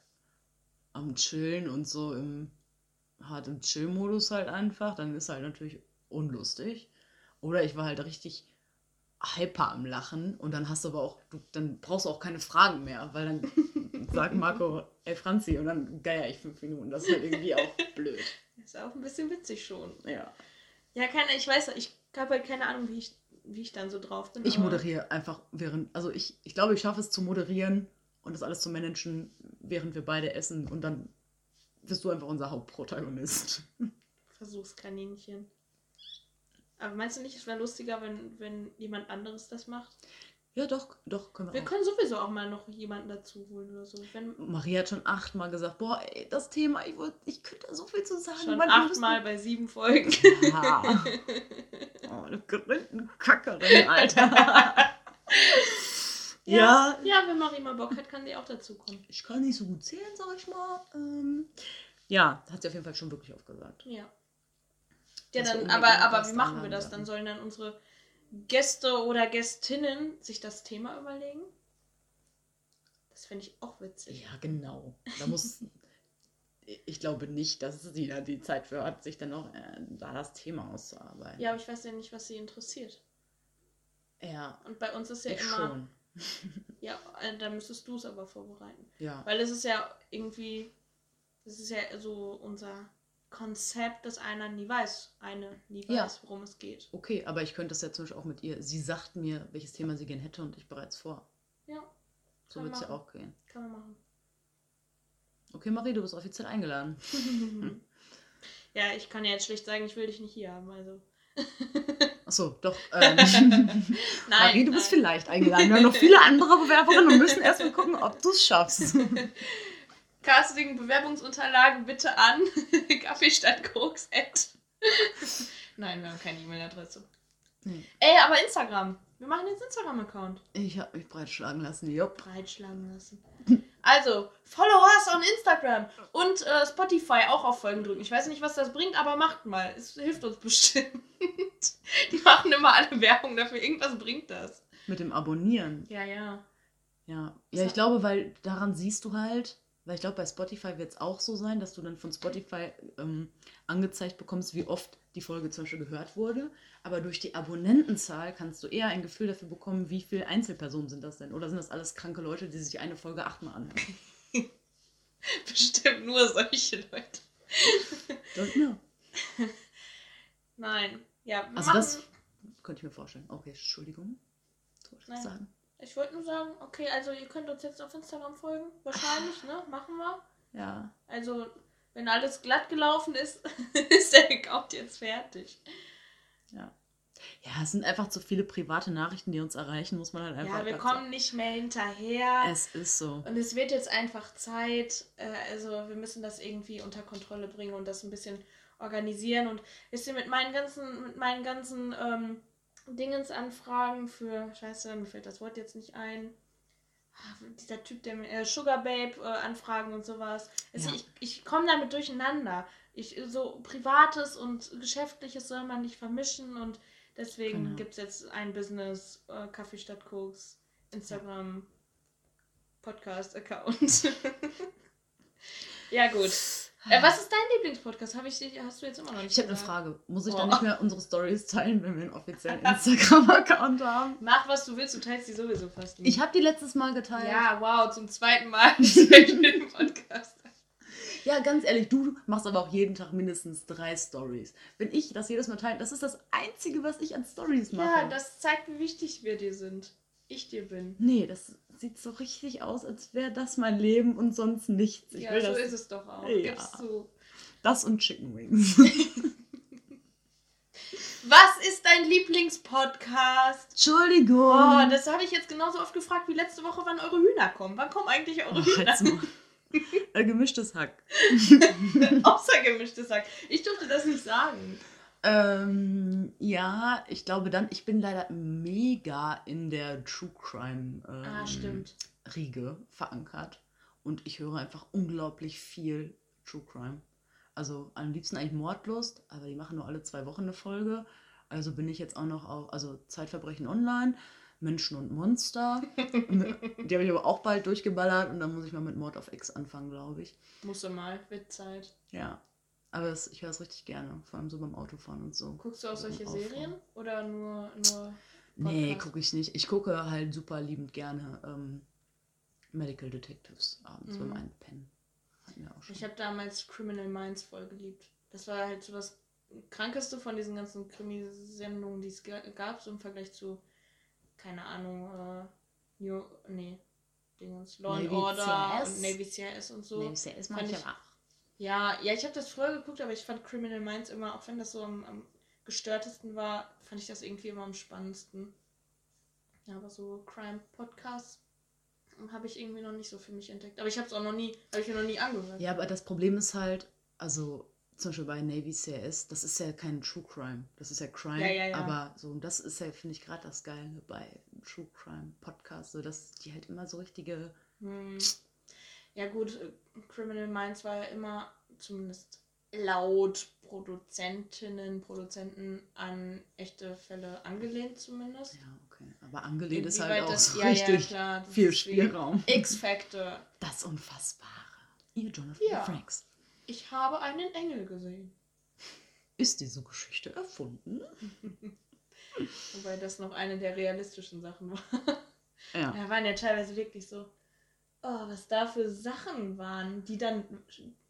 am Chillen und so im hart im Chill-Modus halt einfach, dann ist halt natürlich unlustig. Oder ich war halt richtig hyper am Lachen und dann hast du aber auch, du, dann brauchst du auch keine Fragen mehr, weil dann sagt Marco, ey Franzi, und dann geier ich fünf Minuten. Das ist halt irgendwie auch blöd. Ist auch ein bisschen witzig schon. Ja. Ja, keine, ich weiß, ich habe halt keine Ahnung, wie ich, wie ich dann so drauf bin. Ich moderiere einfach während, also ich, ich glaube, ich schaffe es zu moderieren und das alles zu managen, während wir beide essen und dann bist du einfach unser Hauptprotagonist. Versuchskaninchen. Aber meinst du nicht, es wäre lustiger, wenn, wenn jemand anderes das macht? Ja, doch, doch, können wir, Wir auch. können sowieso auch mal noch jemanden dazu holen oder so. Wenn Maria hat schon achtmal gesagt, boah, ey, das Thema, ich, wollt, ich könnte da so viel zu sagen. schon achtmal bei sieben Folgen. Ja. Oh, eine gerinnten Kackerin, Alter. ja. Ja, wenn Marie mal Bock hat, kann die auch dazu kommen. Ich kann nicht so gut zählen, sag ich mal. Ähm, ja, hat sie auf jeden Fall schon wirklich oft gesagt. Ja. Ja, dann, aber, aber wie machen wir das? Dann sollen dann unsere Gäste oder Gästinnen sich das Thema überlegen? Das fände ich auch witzig. Ja, genau. Da muss. ich glaube nicht, dass sie da die Zeit für hat, sich dann noch äh, da das Thema auszuarbeiten. Ja, aber ich weiß ja nicht, was sie interessiert. Ja, Und bei uns ist ja ich immer. schon. Ja, äh, dann müsstest du es aber vorbereiten. Ja. Weil es ist ja irgendwie. Das ist ja so unser Konzept, dass einer nie weiß, eine nie weiß, Ja. worum es geht. Okay, aber ich könnte das ja zum Beispiel auch mit ihr. Sie sagt mir, welches Thema sie gern hätte und ich bereits vor. Ja, So wird es ja auch gehen. kann man machen. Okay, Marie, du bist offiziell eingeladen. ja, ich kann ja jetzt schlecht sagen, ich will dich nicht hier haben. Also. Achso, doch. Ähm, Nein, Marie, du bist nein. vielleicht eingeladen. Wir haben noch viele andere Bewerberinnen und müssen erstmal gucken, ob du es schaffst. Casting, Bewerbungsunterlagen bitte an Kaffeestadtkoks. Nein, wir haben keine E-Mail-Adresse. Nee. Ey, aber Instagram. Wir machen jetzt Instagram-Account. Ich habe mich breitschlagen lassen, jupp. Breitschlagen lassen. Also, follow us on Instagram und äh, Spotify auch auf Folgen drücken. Ich weiß nicht, was das bringt, aber macht mal. Es hilft uns bestimmt. Die machen immer alle Werbung dafür. Irgendwas bringt das. Mit dem Abonnieren. Ja, ja. Ja, ja, ich glaube, weil daran siehst du halt, weil ich glaube, bei Spotify wird es auch so sein, dass du dann von Spotify ähm, angezeigt bekommst, wie oft die Folge zum Beispiel gehört wurde. Aber durch die Abonnentenzahl kannst du eher ein Gefühl dafür bekommen, wie viele Einzelpersonen sind das denn? Oder sind das alles kranke Leute, die sich eine Folge achtmal anhören? Bestimmt nur solche Leute. Don't know. Nein. Ja, Also machen, das könnte ich mir vorstellen. Okay, Entschuldigung. Soll ich Nein. sagen? Ich wollte nur sagen, okay, also ihr könnt uns jetzt auf Instagram folgen. Wahrscheinlich, ne? Machen wir. Ja. Also, wenn alles glatt gelaufen ist, ist der Account jetzt fertig. Ja. Ja, es sind einfach zu viele private Nachrichten, die uns erreichen, muss man halt einfach. Ja, wir kommen nicht mehr hinterher. Es ist so. Und es wird jetzt einfach Zeit. Äh, also, wir müssen das irgendwie unter Kontrolle bringen und das ein bisschen organisieren. Und wisst ihr, mit meinen ganzen, mit meinen ganzen ähm, Dingensanfragen für, scheiße, mir fällt das Wort jetzt nicht ein. Ah, Dieser Typ, der mir, äh, Sugar Babe äh, Anfragen und sowas. Also Ja. ich ich komme damit durcheinander. Ich, so Privates und Geschäftliches soll man nicht vermischen und deswegen Genau. gibt es jetzt ein Business, äh, Kaffee statt Koks, Instagram. Podcast-Account. ja, gut. Äh, was ist dein Lieblingspodcast? Hab ich, hast du jetzt immer noch nicht Ich habe eine. Frage. Muss ich Oh. dann nicht mehr unsere Stories teilen, wenn wir einen offiziellen Instagram-Account haben? Mach, was du willst, du teilst die sowieso fast nie. Ich habe die letztes Mal geteilt. Ja, wow, zum zweiten Mal im Podcast. Ja, ganz ehrlich, du machst aber auch jeden Tag mindestens drei Stories. Wenn ich das jedes Mal teile, das ist das Einzige, was ich an Stories mache. Ja, das zeigt, wie wichtig wir dir sind. Ich dir bin. Nee, das sieht so richtig aus, als wäre das mein Leben und sonst nichts. Ich ja, so das, ist es doch auch. Ja. Gibst du. das und Chicken Wings. Was ist dein Lieblingspodcast? Entschuldigung. Oh, das habe ich jetzt genauso oft gefragt wie letzte Woche, wann eure Hühner kommen. Wann kommen eigentlich eure Oh, Hühner? Äh, gemischtes Hack. Außergemischtes Sack. Ich durfte das nicht sagen. Ähm, ja, ich glaube dann, ich bin leider mega in der True Crime ähm, Ah, stimmt. Riege verankert. Und ich höre einfach unglaublich viel True Crime. Also am liebsten eigentlich Mordlust, aber die machen nur alle zwei Wochen eine Folge. Also bin ich jetzt auch noch auf, also Zeitverbrechen online, Menschen und Monster. die habe ich aber auch bald durchgeballert und dann muss ich mal mit Mord auf X anfangen, glaube ich. Musste mal, wird Zeit. Ja. Aber das, ich höre es richtig gerne, vor allem so beim Autofahren und so. Guckst du auch solche Auffahren. Serien? Oder nur, nur Nee, gucke ich nicht. Ich gucke halt super liebend gerne ähm, Medical Detectives abends Mhm. beim Einpennen. Ich habe damals Criminal Minds voll geliebt. Das war halt so das krankeste von diesen ganzen Krimi-Sendungen, die es ga- gab, so im Vergleich zu, keine Ahnung, äh, New, nee, Dingens, Law and Navy Order CIS. und Navy CIS und so. ja erstmal fand ich aber. Ja, ja, ich habe das früher geguckt, aber ich fand Criminal Minds immer, auch wenn das so am, am gestörtesten war, fand ich das irgendwie immer am spannendsten. Ja, aber so Crime-Podcasts habe ich irgendwie noch nicht so für mich entdeckt. Aber ich habe es auch noch nie, habe ich mir noch nie angehört. Ja, aber das Problem ist halt, also zum Beispiel bei Navy CIS, das ist ja kein True Crime. Das ist ja Crime. Ja, ja, ja. Aber so, und das ist ja, finde ich, gerade das Geile bei True Crime Podcasts, so dass die halt immer so richtige. Hm. Ja gut, äh, Criminal Minds war ja immer, zumindest laut Produzentinnen, Produzenten, an echte Fälle angelehnt zumindest. Ja, okay. Aber angelehnt ist halt auch das- ja, ja, richtig klar, das viel Spielraum. X-Factor. Das Unfassbare. Ihr Jonathan Ja. Franks. Ich habe einen Engel gesehen. Ist diese Geschichte erfunden? Wobei das noch eine der realistischen Sachen war. Ja. Da waren ja teilweise wirklich so, oh, was da für Sachen waren, die dann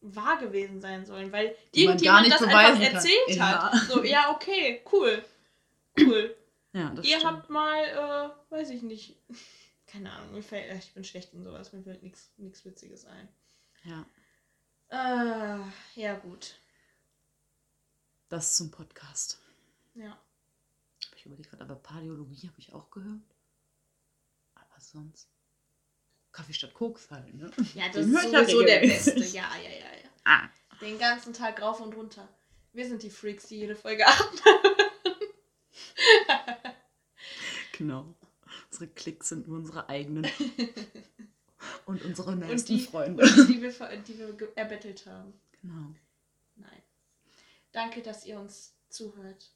wahr gewesen sein sollen, weil Die irgendjemand nicht das einfach kann. erzählt hat. Ja. So, ja, okay, cool. Cool. Ja, das Ihr stimmt. habt mal, äh, weiß ich nicht, keine Ahnung, mir fällt, äh, ich bin schlecht in sowas, mir fällt nichts Witziges ein. Ja, Äh, ja, gut. das zum Podcast. Ja. Ich überlege gerade, aber Paläologie habe ich auch gehört. Aber sonst. Kaffee statt Koks halt, ne? Ja, das Den ist sowieso der. Beste. Ja, ja, ja, ja. Ah. Den ganzen Tag rauf und runter. Wir sind die Freaks, die jede Folge achten. Genau. Unsere Klicks sind nur unsere eigenen. Und unsere Und nächsten die, Freunde. und die, wir, die wir erbettelt haben. Genau. Nein. Danke, dass ihr uns zuhört.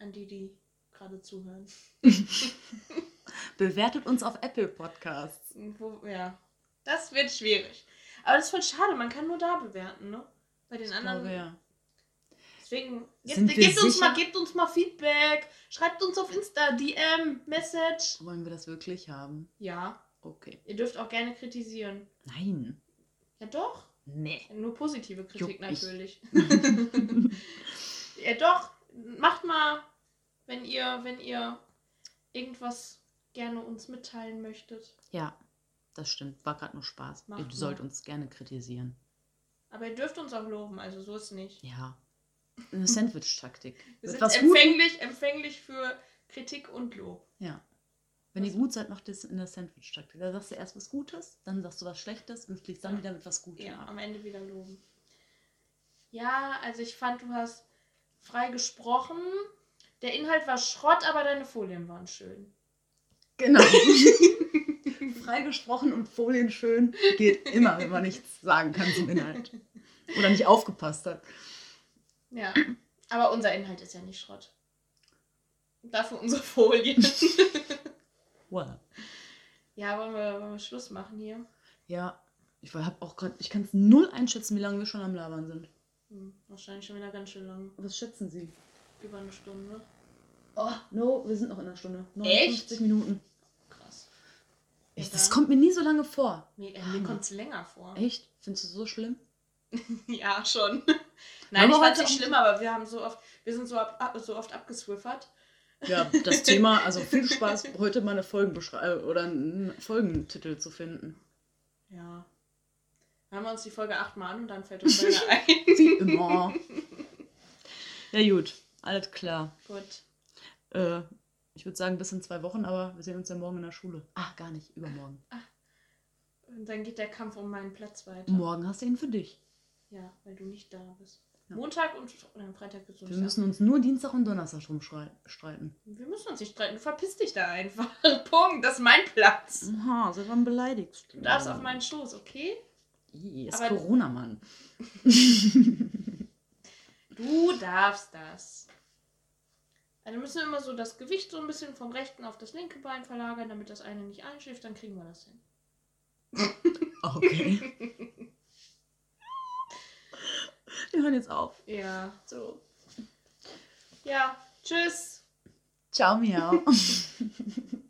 An die, die gerade zuhören. Bewertet uns auf Apple Podcasts. Wo, ja. Das wird schwierig. Aber das ist voll schade, man kann nur da bewerten, ne? Bei den Ich anderen. glaube, ja. Deswegen, Sind gebt, gebt, uns mal, gebt uns mal Feedback. Schreibt uns auf Insta, DM, Message. Wollen wir das wirklich haben? Ja. Okay. Ihr dürft auch gerne kritisieren. Nein. Ja, doch. Nee. Nur positive Kritik mich. natürlich. ja, doch. Macht mal, wenn ihr, wenn ihr irgendwas gerne uns mitteilen möchtet. Ja, das stimmt. War gerade nur Spaß. Macht Ihr mal. sollt uns gerne kritisieren. Aber ihr dürft uns auch loben, also so ist nicht. Ja. Eine Sandwich-Taktik. Wir sind was empfänglich, empfänglich für Kritik und Lob. Ja. Wenn ihr gut seid, macht ihr es in der Sandwich-Taktik. Da sagst du erst was Gutes, dann sagst du was Schlechtes und fliegst dann Ja. wieder mit was Gutem Ja, ab. am Ende wieder loben. Ja, also ich fand, du hast frei gesprochen. Der Inhalt war Schrott, aber deine Folien waren schön. Genau. Freigesprochen und Folien schön geht immer, wenn man nichts sagen kann zum Inhalt. Oder nicht aufgepasst hat. Ja, aber unser Inhalt ist ja nicht Schrott. Dafür unsere Folien. Well. ja, wollen wir, wollen wir Schluss machen hier? Ja. Ich hab auch gerade, ich kann es null einschätzen, wie lange wir schon am Labern sind. Hm, wahrscheinlich schon wieder ganz schön lang. Was schätzen Sie? Über eine Stunde. Oh, no, wir sind noch in einer Stunde. Echt? 59 Minuten. Ich, das dann- kommt mir nie so lange vor. Mir, äh, mir kommt es länger vor. Echt? Findest du es so schlimm? Ja, schon. Haben Nein, wir ich fand's heute nicht schlimm, aber wir haben so oft, wir sind so, ab, so oft abgeswiffert. Ja, das Thema, also viel Spaß, heute mal eine Folgenbeschreibung oder einen Folgentitel zu finden. Ja. Hören wir uns die Folge achtmal an und dann fällt uns eine ein. Wie immer. Ja, gut, alles klar. Gut. Äh, ich würde sagen, bis in zwei Wochen, aber wir sehen uns ja morgen in der Schule. Ach, gar nicht, übermorgen. Und dann geht der Kampf um meinen Platz weiter. Morgen hast du ihn für dich. Ja, weil du nicht da bist. Ja. Montag und äh, Freitag bist du Wir müssen uns nur Dienstag und Donnerstag rumstreiten. da. Wir müssen uns nicht streiten. Du verpiss dich da einfach. Punkt. Das ist mein Platz. Aha, seit wann beleidigst du? Du darfst auf meinen Schoß, okay? Ih, ist Aber- Corona, Mann. Du darfst das. Also müssen wir immer so das Gewicht so ein bisschen vom rechten auf das linke Bein verlagern, damit das eine nicht einschläft, dann kriegen wir das hin. Okay. Wir hören jetzt auf. Ja, so. Ja, tschüss. Ciao, miau.